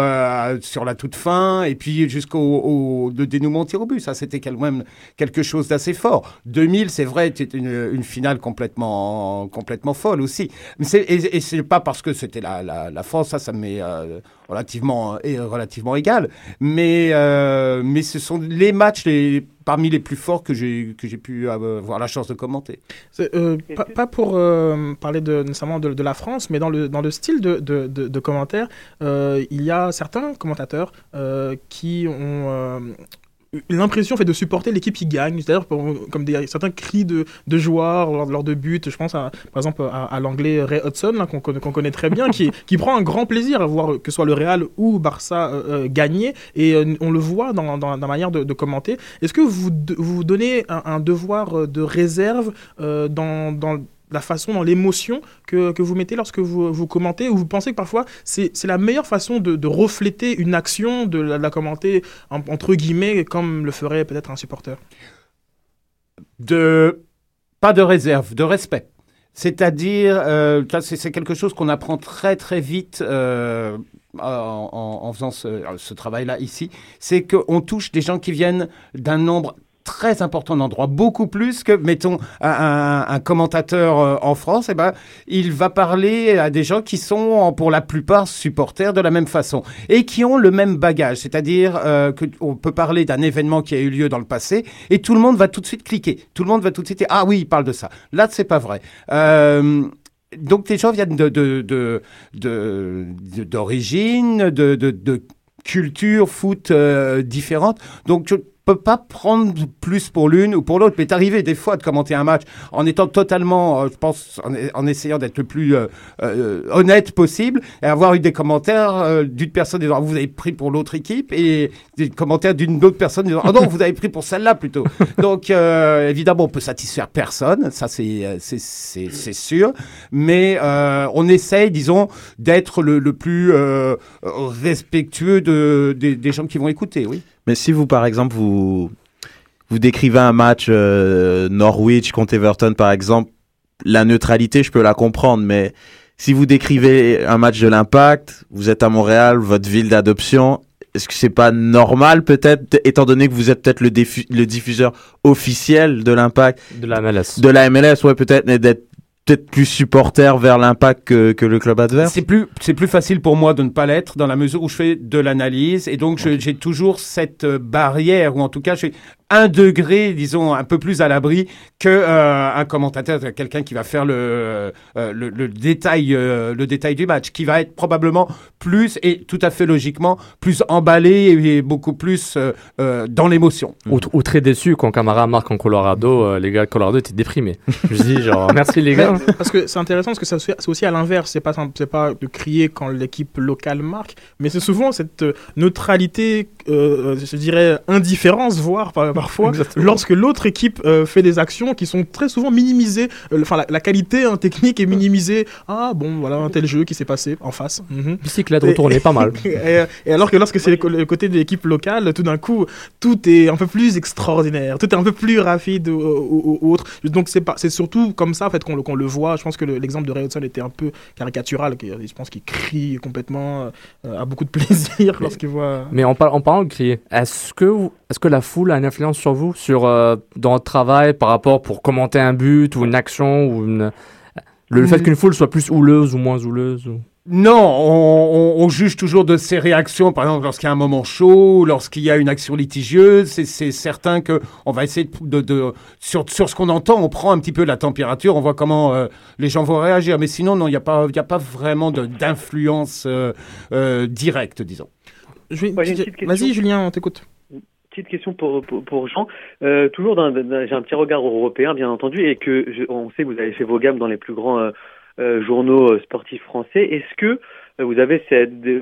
sur la toute fin, et puis jusqu'au au, dénouement tir au but. Ça, c'était quand même quelque chose d'assez fort. 2000, c'est vrai, c'était une, une finale complètement, complètement folle aussi. Mais et, et c'est pas parce que c'était la, la, la France, ça, ça m'est euh, relativement, et relativement égal. Mais, euh, mais ce sont les matchs les, parmi les plus forts que j'ai, que j'ai pu avoir la chance de commenter. Euh, pas, pas pour euh, parler de, nécessairement de, de la France, mais dans le, dans le style de, de, de, de commentaires, euh, il y a certains commentateurs euh, qui ont euh, l'impression fait de supporter l'équipe qui gagne, c'est-à-dire comme certains cris de, de joueurs lors, de buts. Je pense par exemple à, l'anglais Ray Hudson, qu'on qu'on connaît très bien, qui, qui prend un grand plaisir à voir que ce soit le Real ou Barça euh, euh, gagner, et euh, on le voit dans, dans, la manière de, commenter. Est-ce que vous vous donnez un, devoir de réserve dans, dans la façon, dans l'émotion que, que vous mettez lorsque vous, vous commentez Ou vous pensez que parfois c'est la meilleure façon de, refléter une action, de la, commenter en- entre guillemets, comme le ferait peut-être un supporter? De pas de réserve, de respect. C'est-à-dire, euh, c'est quelque chose qu'on apprend très très vite euh, en faisant ce, ce travail-là ici, c'est qu'on touche des gens qui viennent d'un nombre très important d'endroits, beaucoup plus que, mettons, un, commentateur euh, en France, eh ben, il va parler à des gens qui sont, pour la plupart, supporters de la même façon et qui ont le même bagage, c'est-à-dire euh, que on peut parler d'un événement qui a eu lieu dans le passé et tout le monde va tout de suite cliquer, tout le monde va tout de suite dire ah oui, il parle de ça. Là, c'est pas vrai. Euh, donc les gens viennent de de de de- de- d'origine, de, culture foot euh, différentes. Donc peux pas prendre plus pour l'une ou pour l'autre. Mais c'est arrivé des fois de commenter un match en étant totalement, euh, je pense, en, essayant d'être le plus euh, euh, honnête possible et avoir eu des commentaires d'une personne disant Ah, vous avez pris pour l'autre équipe et des commentaires d'une autre personne disant ah non vous avez pris pour celle-là plutôt. Donc évidemment on peut satisfaire personne, ça c'est c'est c'est sûr, mais on essaye disons d'être le, le plus respectueux de, des gens qui vont écouter, oui. Mais si vous, par exemple, vous, vous décrivez un match euh, Norwich contre Everton, par exemple, la neutralité, je peux la comprendre, mais si vous décrivez un match de l'Impact, vous êtes à Montréal, votre ville d'adoption, est-ce que c'est pas normal peut-être, étant donné que vous êtes peut-être le, le diffuseur officiel de l'Impact, De la MLS. de la MLS, ouais, peut-être, mais d'être peut-être plus supporter vers l'Impact que, que le club adverse? C'est plus, c'est plus facile pour moi de ne pas l'être dans la mesure où je fais de l'analyse et donc j'ai toujours cette euh, barrière ou en tout cas je un degré, disons, un peu plus à l'abri que euh, un commentateur, quelqu'un qui va faire le, euh, le, le détail, euh, le détail du match, qui va être probablement plus et tout à fait logiquement plus emballé et beaucoup plus euh, euh, dans l'émotion. Ou, ou très déçu quand Camara marque en Colorado, euh, les gars de Colorado étaient déprimés. Je dis genre merci les gars. Mais- Parce que c'est intéressant parce que c'est aussi à l'inverse. C'est pas, c'est pas de crier quand l'équipe locale marque, mais c'est souvent cette neutralité, euh, je dirais indifférence, voire par- parfois, Exactement. lorsque l'autre équipe euh, fait des actions qui sont très souvent minimisées. Euh, Enfin, la, la qualité hein, technique est minimisée. Ah bon, voilà un tel jeu qui s'est passé en face. Mhm. Bicyclette retournée, pas mal. et, et alors que lorsque c'est le côté de l'équipe locale, tout d'un coup, tout est un peu plus extraordinaire, tout est un peu plus rapide ou, ou- ou autre. Donc c'est pas, c'est surtout comme ça en fait qu'on le, voit. Je pense que le- l'exemple de Ray Hudson était un peu caricatural. Je pense qu'il crie complètement, euh, a beaucoup de plaisir lorsqu'il voit. Mais en, par- en parlant de crier, est-ce que, est-ce que la foule a une influence sur vous, sur, euh, dans votre travail par rapport pour commenter un but ou une action ou une... Le fait Mm. qu'une foule soit plus houleuse ou moins houleuse ou... Non, on, on- on juge toujours de ses réactions. Par exemple, lorsqu'il y a un moment chaud, lorsqu'il y a une action litigieuse, c'est- c'est certain que on va essayer de, de- de- sur, sur ce qu'on entend, on prend un petit peu la température, on voit comment euh, les gens vont réagir. Mais sinon, non, il n'y a pas, il y a pas vraiment de- d'influence euh, euh, directe, disons. Vas-y Julien, on t'écoute. Petite question pour, pour, pour Jean. Euh, toujours, j'ai un petit regard européen, bien entendu, et que je- on sait que vous avez fait vos gammes dans les plus grands euh, euh, journaux euh, sportifs français. Est-ce que euh, vous avez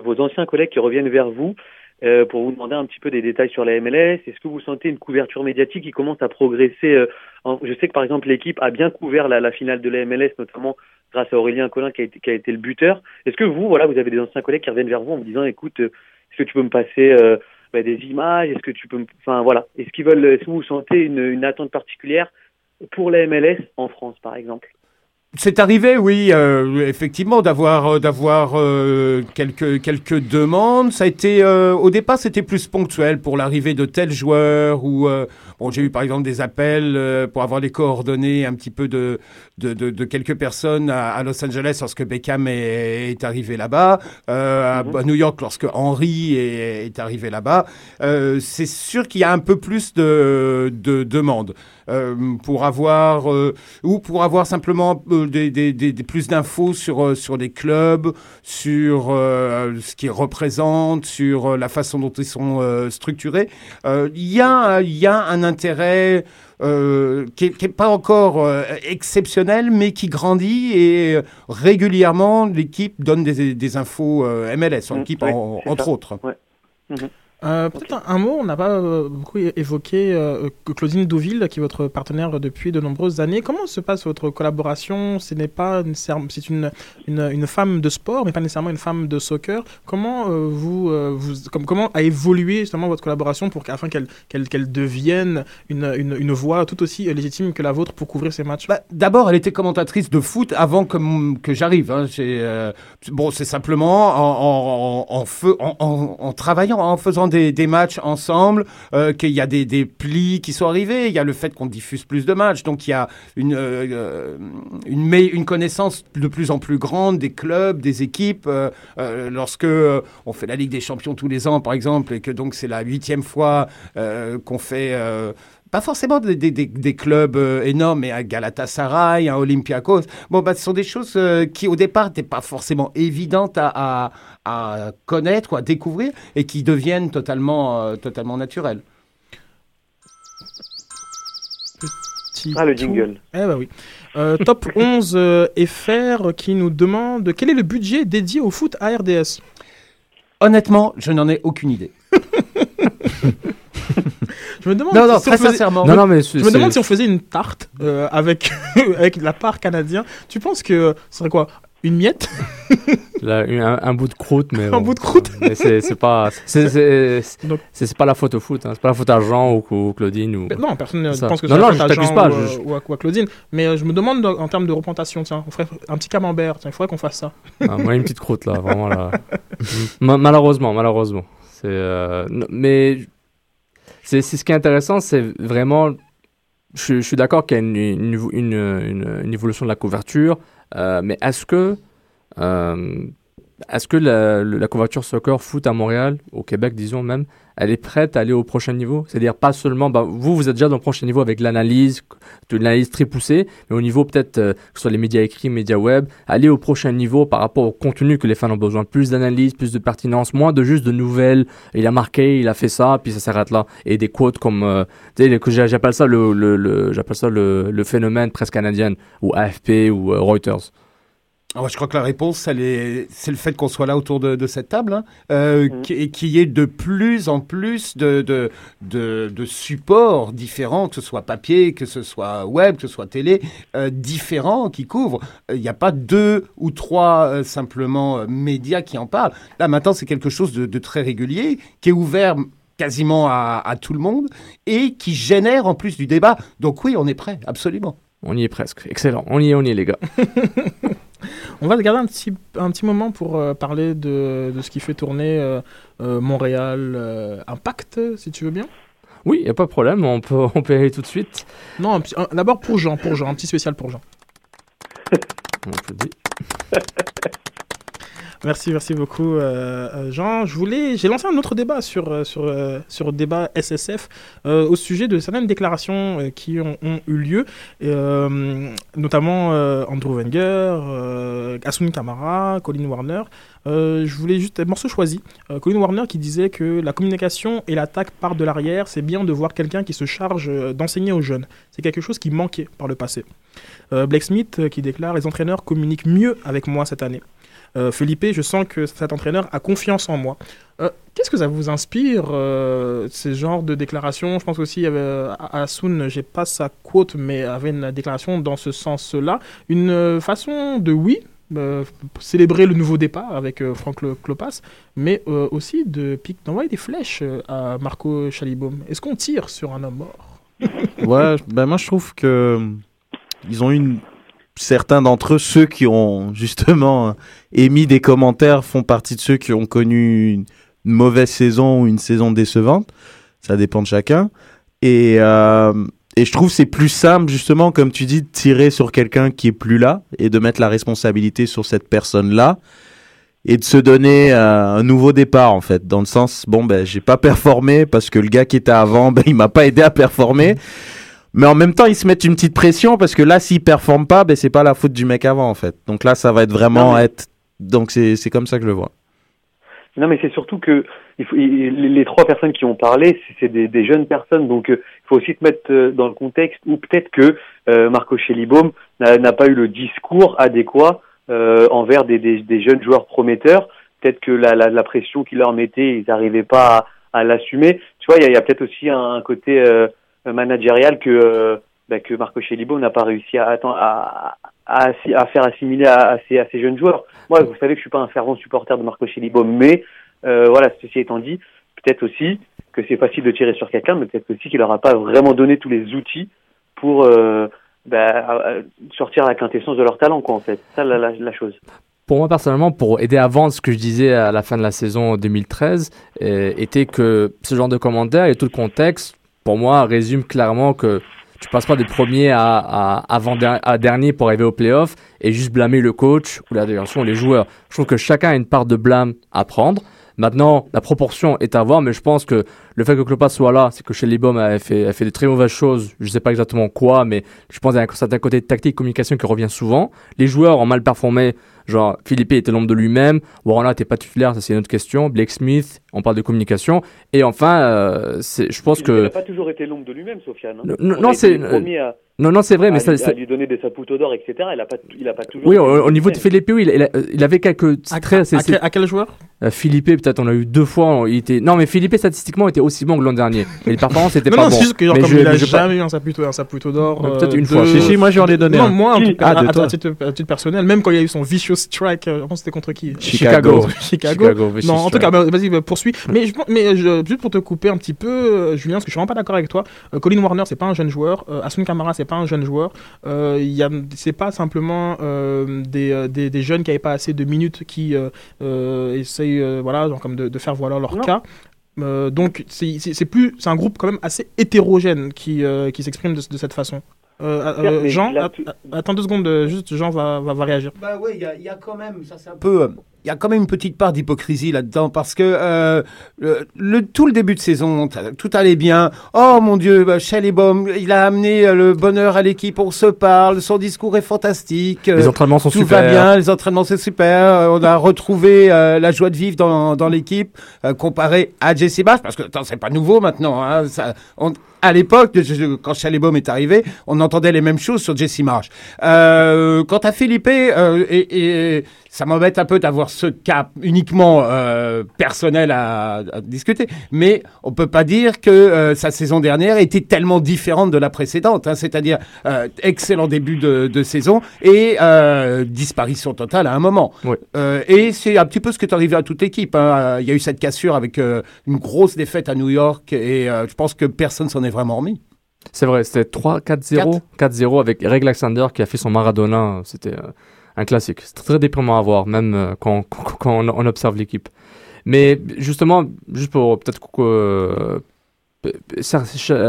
vos anciens collègues qui reviennent vers vous euh, pour vous demander un petit peu des détails sur la MLS? Est-ce que vous sentez une couverture médiatique qui commence à progresser euh, en- Je sais que par exemple l'équipe a bien couvert la, la finale de la MLS, notamment grâce à Aurélien Collin qui a été, qui a été le buteur. Est-ce que vous, voilà, vous avez des anciens collègues qui reviennent vers vous en vous disant, écoute, est-ce que tu peux me passer bah, des images Est-ce que tu peux, enfin voilà, est-ce qu'ils veulent, est-ce que vous sentez une, une attente particulière pour la MLS en France, par exemple? C'est arrivé, oui, euh, effectivement, d'avoir euh, d'avoir euh, quelques quelques demandes. Ça a été au départ, c'était plus ponctuel pour l'arrivée de tels joueurs ou bon, j'ai eu par exemple des appels pour avoir les coordonnées un petit peu de de, de, de quelques personnes à, à Los Angeles lorsque Beckham est, est arrivé là-bas, euh, à, Mhm. à New York lorsque Henry est, est arrivé là-bas. Euh, c'est sûr qu'il y a un peu plus de de demandes euh, pour avoir ou pour avoir simplement des, des, des, des plus d'infos sur, sur les clubs, sur ce qu'ils représentent, sur la façon dont ils sont structurés. Il y, a, il y a un intérêt euh, qui n'est pas encore euh, exceptionnel, mais qui grandit et euh, régulièrement l'équipe donne des, des infos euh, MLS, son Mm, équipe ouais, en- entre ça. autres. Euh, Peut-être un, un mot, on n'a pas euh, beaucoup évoqué euh, Claudine Douville, qui est votre partenaire depuis de nombreuses années. Comment se passe votre collaboration? Ce n'est pas c'est une, une, une femme de sport, mais pas nécessairement une femme de soccer. Comment vous, vous comme, comment a évolué justement votre collaboration pour qu'afin qu'elle devienne une, une, une voix tout aussi légitime que la vôtre pour couvrir ces matchs? Bah, D'abord, elle était commentatrice de foot avant que, j'arrive. hein. Bon, c'est simplement en, en, en, feu- en, en- en travaillant, en faisant des, matchs ensemble, euh, qu'il y a des, plis qui sont arrivés. Il y a le fait qu'on diffuse plus de matchs, donc il y a une, euh, une, connaissance de plus en plus grande des clubs, des équipes. euh, lorsque on fait la Ligue des Champions tous les ans, par exemple, et que donc c'est la huitième fois qu'on fait. Pas forcément des, des- des- des clubs euh, énormes, mais un Galatasaray, un Olympiakos. Bon, bah, ce sont des choses euh, qui, au départ, n'étaient pas forcément évidentes à, à- à connaître ou à découvrir et qui deviennent totalement, euh, totalement naturelles. Petit Ah, le tout. jingle. Eh bah oui. Euh, top 11 euh, FR qui nous demande quel est le budget dédié au foot à RDS Honnêtement, je n'en ai aucune idée. Je me demande Non, non, si on très faisait- sincèrement. Non, non, mais Je me demande si on faisait une tarte euh, avec, avec la part canadien. Tu penses que ce serait quoi? Une miette? Là, un, un bout de croûte, mais Un bon. bout de croûte? Mais c'est c'est pas, c'est pas la faute au foot, hein. c'est pas la faute à Jean ou, ou Claudine ou. Mais Non, personne ne pense que Non, c'est non, la je faute à t'accuse Jean pas, ou, euh, je- ou à, ou à Claudine. Mais euh, je me demande en termes de représentation, tiens, on ferait un petit camembert, tiens, il faudrait qu'on fasse ça. Ah, moi, une petite croûte là, vraiment là. Ma- malheureusement, malheureusement. C'est, euh, mais c'est ce qui est intéressant, c'est vraiment. Je, suis d'accord qu'il y a une, évolution de la couverture, euh, mais est-ce que euh, est-ce que la, la couverture soccer foot à Montréal, au Québec disons même, elle est prête à aller au prochain niveau? C'est-à-dire pas seulement, bah, vous vous êtes déjà dans le prochain niveau avec l'analyse, de l'analyse très poussée, mais au niveau peut-être euh, que ce soit les médias écrits, médias web, aller au prochain niveau par rapport au contenu que les fans ont besoin, plus d'analyse, plus de pertinence, moins de juste de nouvelles. Il a marqué, il a fait ça, puis ça s'arrête là. Et des quotes comme, euh, j'appelle ça le, ça le phénomène presse canadienne ou AFP ou euh, Reuters. Ah ouais, je crois que la réponse, c'est le fait qu'on soit là autour de, de cette table, hein, euh, qui- et qu'il y ait de plus en plus de, de, de, de supports différents, que ce soit papier, que ce soit web, que ce soit télé, euh, différents qui couvrent. Euh, Il n'y a pas deux ou trois euh, simplement euh, médias qui en parlent. Là, maintenant, c'est quelque chose de, de très régulier, qui est ouvert quasiment à, à tout le monde et qui génère en plus du débat. Donc oui, on est prêt, absolument. On y est presque. Excellent. On y est, on y est, les gars. On va garder un petit, un petit moment pour euh, parler de, de ce qui fait tourner euh, euh, Montréal euh, Impact, si tu veux bien. Oui, il n'y a pas de problème. On peut, on peut y aller tout de suite. Non, un petit- un- d'abord pour Jean, pour Jean, un petit spécial pour Jean. On applaudit. Merci, merci beaucoup, euh, euh, Jean. Je voulais, j'ai lancé un autre débat sur euh, sur sur le débat SSF au sujet de certaines déclarations qui ont, eu lieu, notamment Andrew Wenger, Asun Kamara, Colin Warner. Je voulais juste un morceau choisi. Euh, Colin Warner qui disait que la communication et l'attaque partent de l'arrière. C'est bien de voir quelqu'un qui se charge d'enseigner aux jeunes. C'est quelque chose qui manquait par le passé. Blake Smith qui déclare les entraîneurs communiquent mieux avec moi cette année. Euh, Felipe, je sens que cet entraîneur a confiance en moi. Euh, Qu'est-ce que ça vous inspire, euh, ces genres de déclarations Je pense aussi, euh, Asun, j'ai pas sa quote, mais avait une déclaration dans ce sens-là. Une euh, façon de, oui, célébrer le nouveau départ avec Franck Klopas, mais aussi de d'envoyer des flèches à Marco Chalibaum. Est-ce qu'on tire sur un homme mort? Ouais, ben moi je trouve que ils ont une certains d'entre eux, ceux qui ont justement euh, émis des commentaires, font partie de ceux qui ont connu une, mauvaise saison ou une saison décevante. Ça dépend de chacun. Et euh, et je trouve c'est plus simple justement, comme tu dis, de tirer sur quelqu'un qui est plus là et de mettre la responsabilité sur cette personne-là et de se donner euh, un nouveau départ en fait, dans le sens bon ben j'ai pas performé parce que le gars qui était avant ben il m'a pas aidé à performer. Mais en même temps, ils se mettent une petite pression parce que là, s'ils performent pas, ben c'est pas la faute du mec avant en fait. Donc là, ça va être vraiment Non, mais- être. Donc c'est comme ça que je le vois. Non, mais c'est surtout que il faut, il- les, trois personnes qui ont parlé, c'est- des, des jeunes personnes, donc euh, il faut aussi te mettre euh, dans le contexte où peut-être que euh, Marco Schellibaum n'a pas eu le discours adéquat euh, envers des, des, des jeunes joueurs prometteurs. Peut-être que la, la, la pression qu'il leur mettait, ils n'arrivaient pas à l'assumer. Tu vois, il y a, il y a peut-être aussi un, un côté euh, managérial que euh, bah, que Marco Chelibo n'a pas réussi à, à, à, faire assimiler à, ces, à ces jeunes joueurs. Moi, vous savez que je suis pas un fervent supporter de Marco Chelibo, mais euh, voilà, ceci étant dit, peut-être aussi que c'est facile de tirer sur quelqu'un, mais peut-être aussi qu'il n'aura pas vraiment donné tous les outils pour euh, bah, sortir la quintessence de leur talent, quoi, en fait. Ça la, la, la chose. Pour moi personnellement, pour aider à vendre ce que je disais à la fin de la saison 2013, euh, était que ce genre de commentaires et tout le contexte, pour moi, résume clairement que tu passes pas de premier à, à, avant der- à dernier pour arriver au playoff et juste blâmer le coach ou la direction les joueurs. Je trouve que chacun a une part de blâme à prendre. Maintenant, la proportion est à voir, mais je pense que le fait que Klopp soit là, c'est que chez Libom a fait, a fait de très mauvaises choses. Je sais pas exactement quoi, mais je pense qu'il y a un certain côté de tactique, communication qui revient souvent. Les joueurs ont mal performé. Genre, Philippe était l'ombre de lui-même. Warren n'était pas titulaire, ça c'est une autre question. Blake Smith, on parle de communication. Et enfin, euh, c'est- je pense Il que. n'a pas toujours été l'ombre de lui-même, Sofiane. hein. Non, a c'est- Non, non, c'est vrai, mais à, ça, lui- ça- à lui donner des sapoteaux d'or, etc. Il n'a pas, il a pas toujours. Oui, été au, niveau de. Philippe, oui, il, il a- il avait quelques À, traits. à- à quel, à quel joueur? Euh, Philippe, peut-être on a eu deux fois. Il était... Non, mais Philippe, statistiquement, était aussi bon que l'an dernier. Mais les performances étaient Non, pas non, bon. c'est juste que genre, Mais comme je- il a mais je- jamais eu un saputo d'or. Peut-être euh, une fois. de- Si, si, moi j'en ai donné Non, un. moi, en tout cas, Ah, de à, à- toi. à titre, à titre personnel, même quand il y a eu son strike, euh, je pense que c'était contre qui Chicago. Chicago. Non, en tout cas, bah, vas-y, bah, poursuis. Mais, je, pense- mais je- juste pour te couper un petit peu, euh, Julien, parce que je suis vraiment pas d'accord avec toi. Euh, Colin Warner, c'est pas un jeune joueur. Euh, Asun Kamara, c'est pas un jeune joueur. Euh, il y a, c'est pas simplement euh, des, euh, des, des jeunes qui avaient pas assez de minutes qui euh, euh, essayent, euh, voilà, genre comme de, de faire valoir leur Non. cas. Euh, donc c'est c'est- c'est plus c'est un groupe quand même assez hétérogène qui, euh, qui s'exprime de, de cette façon. Euh, euh, Jean, là, att- tu- attends deux secondes, euh, juste Jean va, va, va réagir. Bah oui, il y a, il y a quand même, ça c'est un peu, il y a quand même une petite part d'hypocrisie là-dedans parce que euh, le, le- tout le début de saison, tout allait bien. Oh mon Dieu, bah, Baum, il a amené le bonheur à l'équipe, on se parle, son discours est fantastique. Les entraînements sont tout super. va bien, les entraînements c'est super. on a retrouvé euh, la joie de vivre dans, dans l'équipe euh, comparé à Jesse Marsh parce que attends, c'est pas nouveau maintenant. Hein, ça, on- à l'époque, quand Chalébaume est arrivé, on entendait les mêmes choses sur Jesse Marsh. Euh, quant à Philippe, euh, et, et ça m'embête un peu d'avoir ce cas uniquement euh, personnel à, à discuter, mais on peut pas dire que euh, sa saison dernière était tellement différente de la précédente. hein, C'est-à-dire euh, excellent début de, de saison et disparition totale à un moment. Oui. Et c'est un petit peu ce qui est arrivé à toute l'équipe. hein. Il y a eu cette cassure avec une grosse défaite à New York et je pense que personne s'en est vraiment remis. C'est vrai, c'était 3-4-0. 4-0 avec Greg Alexander qui a fait son Maradona. C'était un classique. C'est très déprimant à voir, même euh, quand, on, observe l'équipe. Mais justement, juste pour peut-être que euh,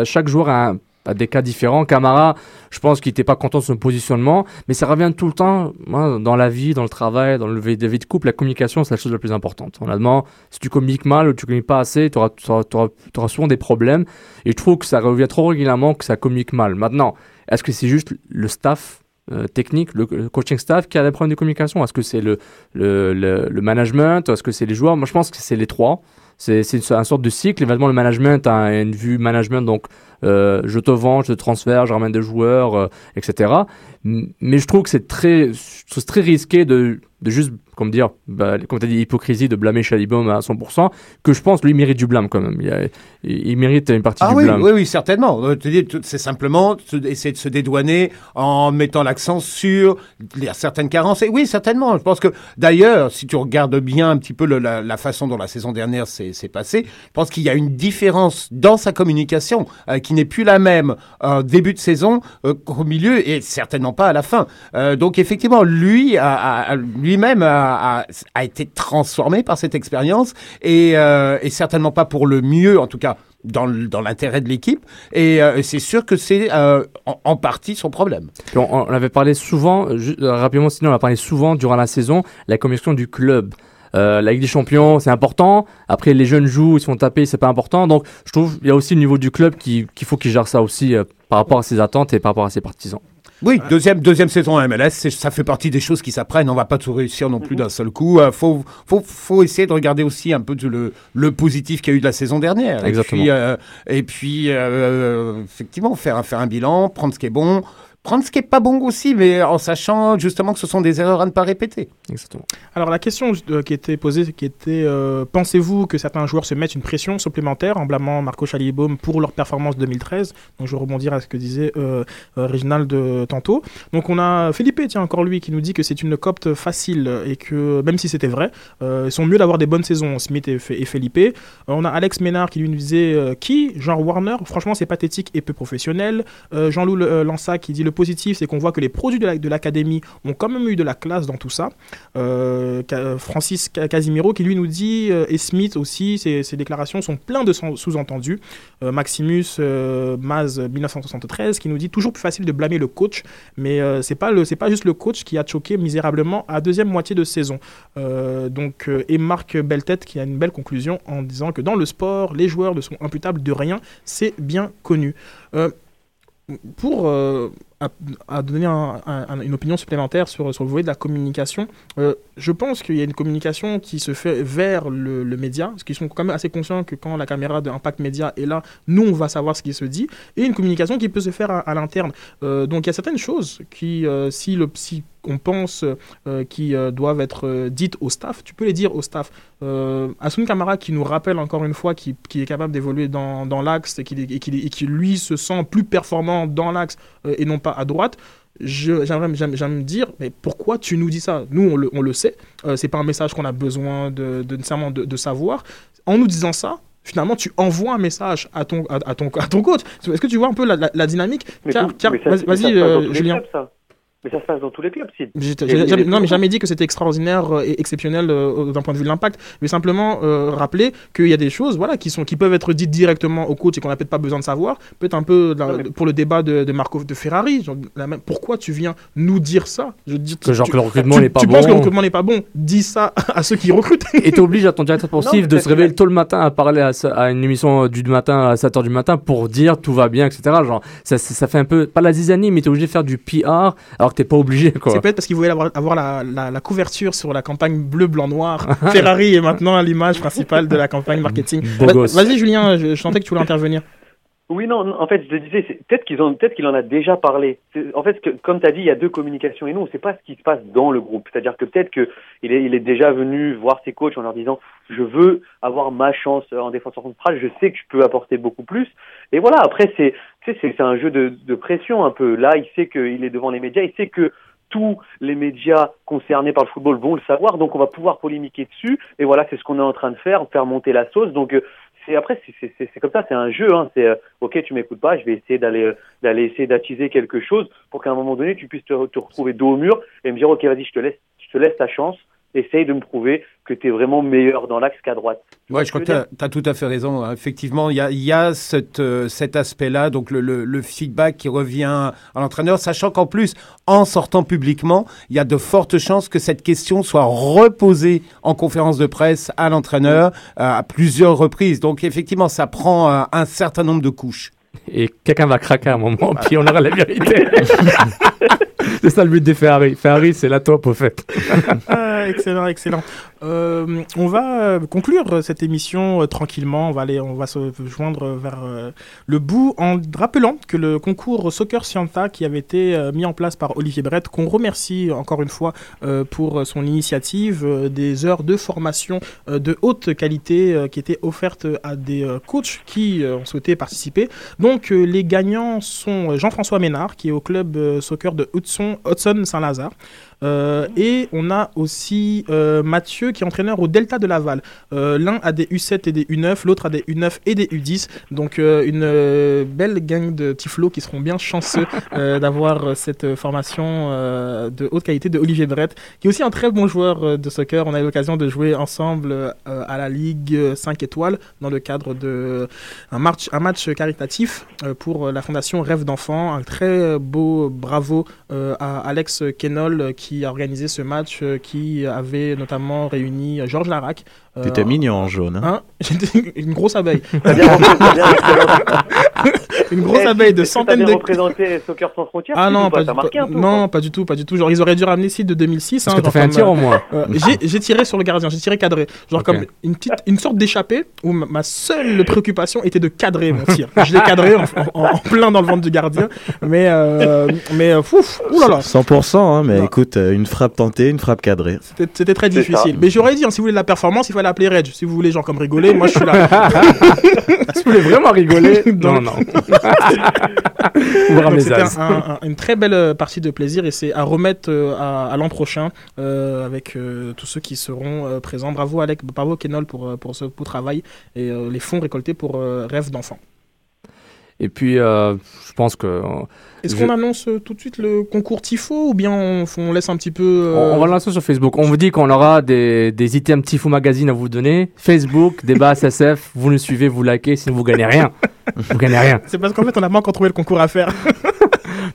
chaque joueur a, des cas différents. Camara, je pense qu'il n'était pas content de son positionnement, mais ça revient tout le temps dans la vie, dans le travail, dans le vie de couple. La communication, c'est la chose la plus importante. Honnêtement, si tu communiques mal ou tu communiques pas assez, tu auras, souvent des problèmes. Et je trouve que ça revient trop régulièrement que ça communique mal. Maintenant, est-ce que c'est juste le staff euh, technique, le, coaching staff qui a des problèmes de communication Est-ce que c'est le, le, le, management? Est-ce que c'est les joueurs? Moi, je pense que c'est les trois. C'est une, une sorte de cycle. Évidemment, le management a une vue management, donc euh, je te vends, je te transfère, je ramène des joueurs, euh, etc. Mais je trouve que c'est très, très risqué de, de juste, comme dire, bah, comme tu as dit, hypocrisie, de blâmer Chalibom à 100%, que je pense, lui, mérite du blâme quand même. Il, a- il- il mérite une partie Ah du oui, blâme. oui, oui, certainement. Euh, C'est simplement essayer de se dédouaner en mettant l'accent sur certaines carences. Et oui, certainement. Je pense que d'ailleurs, si tu regardes bien un petit peu le- la, la façon dont la saison dernière s'est passée, je pense qu'il y a une différence dans sa communication euh, qui n'est plus la même en début de saison euh, qu'au milieu et certainement pas à la fin. Euh, donc effectivement, lui a, a- a- été transformé par cette expérience et, euh, et certainement pas pour le mieux, en tout cas dans l'intérêt de l'équipe. Et euh, c'est sûr que c'est euh, en, partie son problème. On, avait parlé souvent, rapidement, sinon on a parlé souvent durant la saison, la communication du club. La Ligue des Champions, c'est important. Après, les jeunes jouent, ils se font taper, c'est pas important. Donc, je trouve il y a aussi le niveau du club qui- qu'il faut qu'il gère ça aussi par rapport à ses attentes et par rapport à ses partisans. Oui, deuxième, deuxième saison en MLS, ça fait partie des choses qui s'apprennent. On va pas tout réussir non plus d'un seul coup. Il faut, faut, faut essayer de regarder aussi un peu tout le, le positif qu'il y a eu de la saison dernière. Exactement. Et puis, euh, et puis euh, effectivement, faire, un- faire un bilan, prendre ce qui est bon, prendre ce qui est pas bon aussi, mais en sachant justement que ce sont des erreurs à ne pas répéter. Exactement. Alors la question euh, qui était posée, qui était euh, pensez-vous que certains joueurs se mettent une pression supplémentaire en blâmant Marco Chalibaume pour leur performance 2013 Donc je vais rebondir à ce que disait euh, euh, Réginald euh, tantôt. Donc on a Philippe, tiens encore lui, qui nous dit que c'est une copte facile et que même si c'était vrai, euh, ils sont mieux d'avoir des bonnes saisons, Smith et, et Felipe. Euh, on a Alex Ménard qui lui nous disait euh, qui? Genre Warner, franchement c'est pathétique et peu professionnel. Euh, Jean-Loup euh, Lança qui dit le positif c'est qu'on voit que les produits de la- de l'académie ont quand même eu de la classe dans tout ça. Euh, Francis Ca- Casimiro qui lui nous dit, euh, et Smith aussi, ses, déclarations sont pleines de sen- sous-entendus. Euh, Maximus Maz 1973 qui nous dit toujours plus facile de blâmer le coach, mais c'est pas le c'est pas juste le coach qui a choqué misérablement à deuxième moitié de saison. Donc et Marc Beltet qui a une belle conclusion en disant que dans le sport, les joueurs ne sont imputables de rien, c'est bien connu. Pour à, donner un- un- une opinion supplémentaire sur, sur le volet de la communication, euh, je pense qu'il y a une communication qui se fait vers le, média, parce qu'ils sont quand même assez conscients que quand la caméra d'Impact Média est là, nous, on va savoir ce qui se dit, et une communication qui peut se faire à, à l'interne. Euh, donc il y a certaines choses qui, euh, si, le, si on pense euh, qui euh, doivent être euh, dites au staff, tu peux les dire au staff. Euh, Asun Kamara qui nous rappelle encore une fois qu'il qu'il est capable d'évoluer dans, dans l'axe et qui et qu'il- et qui, lui se sent plus performant dans l'axe euh, et non pas à droite. J'aimerais j'aime- j'aime me dire, mais pourquoi tu nous dis ça? Nous, on le, on le sait. Euh, c'est pas un message qu'on a besoin de, de, nécessairement de, de savoir. En nous disant ça, finalement, tu envoies un message à ton, à, à ton, à ton coach. Est-ce que tu vois un peu la, la- la dynamique? Mais, Car- car- vas-y, euh, Julien. clubs, ça. Mais ça se passe dans tous les clubs, jamais- les non, mais jamais dit que c'était extraordinaire euh, et exceptionnel euh, d'un point de vue de l'impact, mais simplement euh, rappeler qu'il y a des choses voilà, qui, sont, qui peuvent être dites directement au coach et qu'on n'a peut-être pas besoin de savoir. Peut-être un peu Ouais, pour le débat de, de Marco de Ferrari. genre, la même- pourquoi tu viens nous dire ça? Je dire, Que genre tu, que le recrutement tu- n'est pas tu bon. penses que le recrutement n'est pas bon? Dis ça à ceux qui recrutent. Et t'obliges à ton directeur sportif de se réveiller tôt le matin à parler à, une émission du matin à 7h du matin pour dire tout va bien, etc. Genre, ça, ça, ça fait un peu, pas la zizanie, mais t'es obligé de faire du PR alors que t'es pas obligé, quoi. C'est peut-être parce qu'ils voulaient avoir, avoir la, la- la couverture sur la campagne bleu, blanc, noir. Ferrari est maintenant l'image principale de la campagne marketing. Va-. Vas-y Julien, je, je sentais que tu voulais intervenir. Oui, non, non, en fait, je te disais, c'est- peut-être qu'ils ont, peut-être qu'il en a déjà parlé. C'est- En fait, que, comme tu as dit, il y a deux communications et nous, on ne sait pas ce qui se passe dans le groupe. C'est-à-dire que peut-être que il est, il est déjà venu voir ses coachs en leur disant, je veux avoir ma chance en défenseur central, je sais que je peux apporter beaucoup plus. Et voilà, après, c'est, tu sais, c'est, un jeu de, de pression un peu. Là, il sait qu'il est devant les médias, il sait que tous les médias concernés par le football vont le savoir, donc on va pouvoir polémiquer dessus. Et voilà, c'est ce qu'on est en train de faire, faire monter la sauce. Donc, euh, c'est après, c'est comme ça, c'est un jeu. Hein. C'est euh, ok, tu m'écoutes pas, je vais essayer d'aller euh, d'aller essayer d'attiser quelque chose pour qu'à un moment donné, tu puisses te, te retrouver dos au mur et me dire ok, vas-y, je te laisse, je te laisse ta chance. Essaye de me prouver que tu es vraiment meilleur dans l'axe qu'à droite. Ouais, je crois que tu as, tout à fait raison. hein. Effectivement, il y a, il y a cette, euh, cet aspect-là, donc le, le- le feedback qui revient à l'entraîneur, sachant qu'en plus, en sortant publiquement, il y a de fortes chances que cette question soit reposée en conférence de presse à l'entraîneur euh, à plusieurs reprises. Donc effectivement, ça prend euh, un certain nombre de couches. Et quelqu'un va craquer à un moment, puis on aura la vérité. c'est ça le but des Ferrari. Ferrari, c'est la top, au fait. Excellent, excellent. Euh, on va euh, conclure cette émission euh, tranquillement. On va aller, on va se joindre vers euh, le bout en rappelant que le concours Soccer Scienta qui avait été euh, mis en place par Olivier Brett, qu'on remercie encore une fois euh, pour son initiative, euh, des heures de formation euh, de haute qualité euh, qui étaient offertes à des euh, coachs qui euh, ont souhaité participer. Donc euh, les gagnants sont Jean-François Ménard qui est au club euh, soccer de Hudson Saint-Lazare. Euh, et on a aussi euh, Mathieu qui est entraîneur au Delta de Laval. Euh, L'un a des U7 et des U9, l'autre a des U9 et des U10. Donc une belle gang de tiflos qui seront bien chanceux d'avoir cette formation de haute qualité de Olivier Brett, qui est aussi un très bon joueur de soccer. On a eu l'occasion de jouer ensemble à la Ligue 5 étoiles dans le cadre de un match, match caritatif pour la fondation Rêve d'enfant. Un très beau bravo à Alex Kenol euh, qui a organisé ce match, euh, qui avait notamment réuni Georges Larac, Euh, T'étais mignon en jaune. Hein. Hein J'étais une grosse abeille. T'as bien représenté- Une grosse Eh, abeille de centaines de. représenté Soccer sans frontières Ah non, pas, du- pas- un peu ou non, pas du tout, pas du tout. Genre, ils auraient dû ramener Sid de 2006. Est-ce hein, que t'as fait un tir euh, au moins euh, j'ai- tiré sur le gardien, j'ai tiré cadré. Genre comme une petite, une sorte d'échappée où ma, ma seule préoccupation était de cadrer mon tir. Je l'ai cadré en, en- en plein dans le ventre du gardien, mais euh, mais euh, fouf, oulala, 100%, hein, mais Non. écoute, euh, une frappe tentée, une frappe cadrée. c'était très difficile. Mais j'aurais dit, hein, si vous voulez de la performance, il fallait appeler Reg. Si vous voulez genre comme rigoler, moi je suis là. Si vous voulez vraiment rigoler, non, non. C'était as. un- un- une très belle euh, partie de plaisir et c'est à remettre euh, à, à l'an prochain euh, avec euh, tous ceux qui seront présents. Bravo Alec, bravo Kenol pour, pour ce beau travail et les fonds récoltés pour Rêve d'enfant. Et puis, je pense que. Est-ce Je- qu'on annonce euh, tout de suite le concours Tifo ou bien on, on laisse un petit peu... euh, On, on va lancer sur Facebook. On vous dit qu'on aura des, des items Tifo Magazine à vous donner. Facebook, débat SSF, vous nous suivez, vous likez, sinon vous gagnez rien. vous gagnez rien. C'est parce qu'en fait on pas encore trouvé le concours à faire.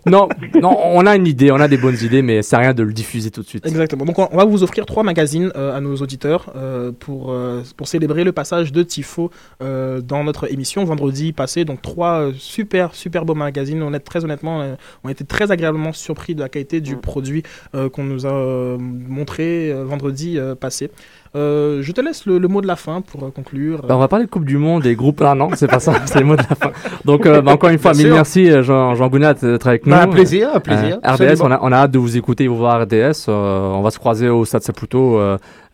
Non, non, on a une idée, on a des bonnes idées, mais c'est rien de le diffuser tout de suite. Exactement. Donc on va vous offrir trois magazines euh, à nos auditeurs euh, pour, euh, pour célébrer le passage de Tifo euh, dans notre émission vendredi passé. Donc trois euh, super super beaux magazines. On est très honnêtement, euh, on a été très agréablement surpris de la qualité du Mm. produit euh, qu'on nous a euh, montré euh, vendredi euh, passé. Euh, je te laisse le, le mot de la fin pour euh, conclure. Bah, on va parler de Coupe du Monde et groupes. Ah non, c'est pas ça, c'est le mot de la fin. Donc, euh, bah, encore une fois, mille merci, Jean, Jean Gounat, d'être avec nous. Bah, un plaisir, un plaisir. RDS, on a, on a hâte de vous écouter et vous voir RDS. euh, on va se croiser au Stade Saputo.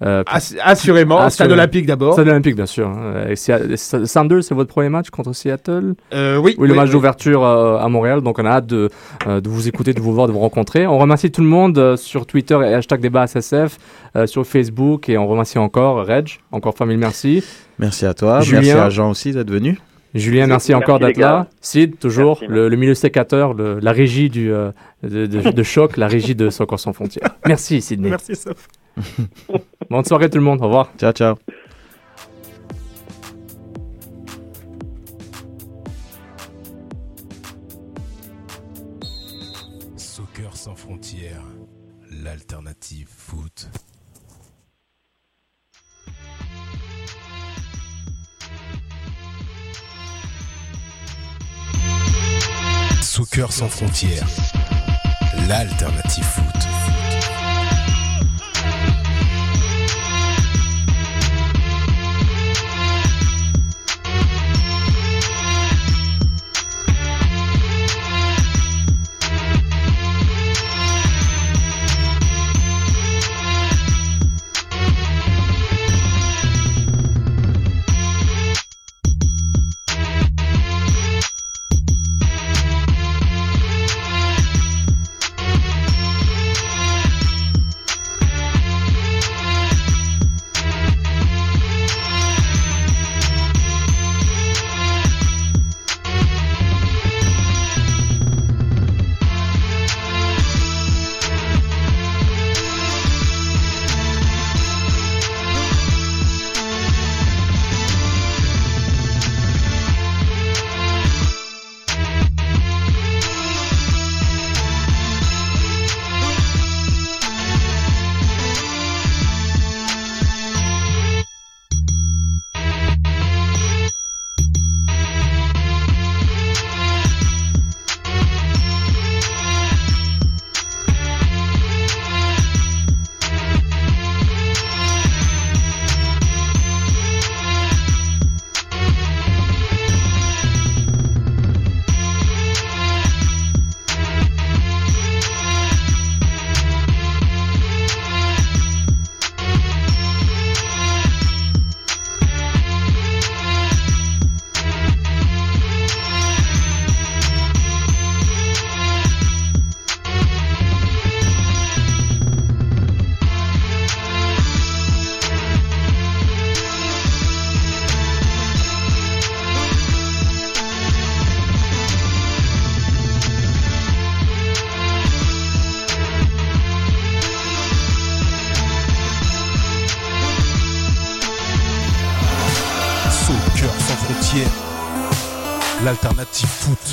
Euh, euh, Ass- assurément, Assurément. Stade Olympique d'abord. Stade Olympique, bien sûr. hein. Et c'est votre premier match contre Seattle? Euh, oui, Oui, le oui, match oui. d'ouverture euh, à Montréal. Donc, on a hâte de, de vous écouter, de vous voir, de vous rencontrer. On remercie tout le monde sur Twitter et hashtag débat SSF, euh, sur Facebook. Et on remercie encore Reg. Encore fois mille merci. Merci à toi. Julien. Merci à Jean aussi d'être venu. Julien, merci, Merci, encore d'être là. Sid, toujours, Merci, le, le milieu sécateur, le- la régie du, euh, de, de- de choc, la régie de Soccer sans frontières. Merci, Sydney. Merci Soph. Bonne soirée tout le monde. Au revoir. Ciao, ciao. Soccer sans frontières, l'alternative foot. Soccer sans frontières, l'alternative foot. L'alternative foot.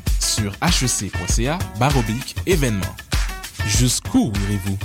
sur hec.ca baroblique événement. Jusqu'où irez-vous?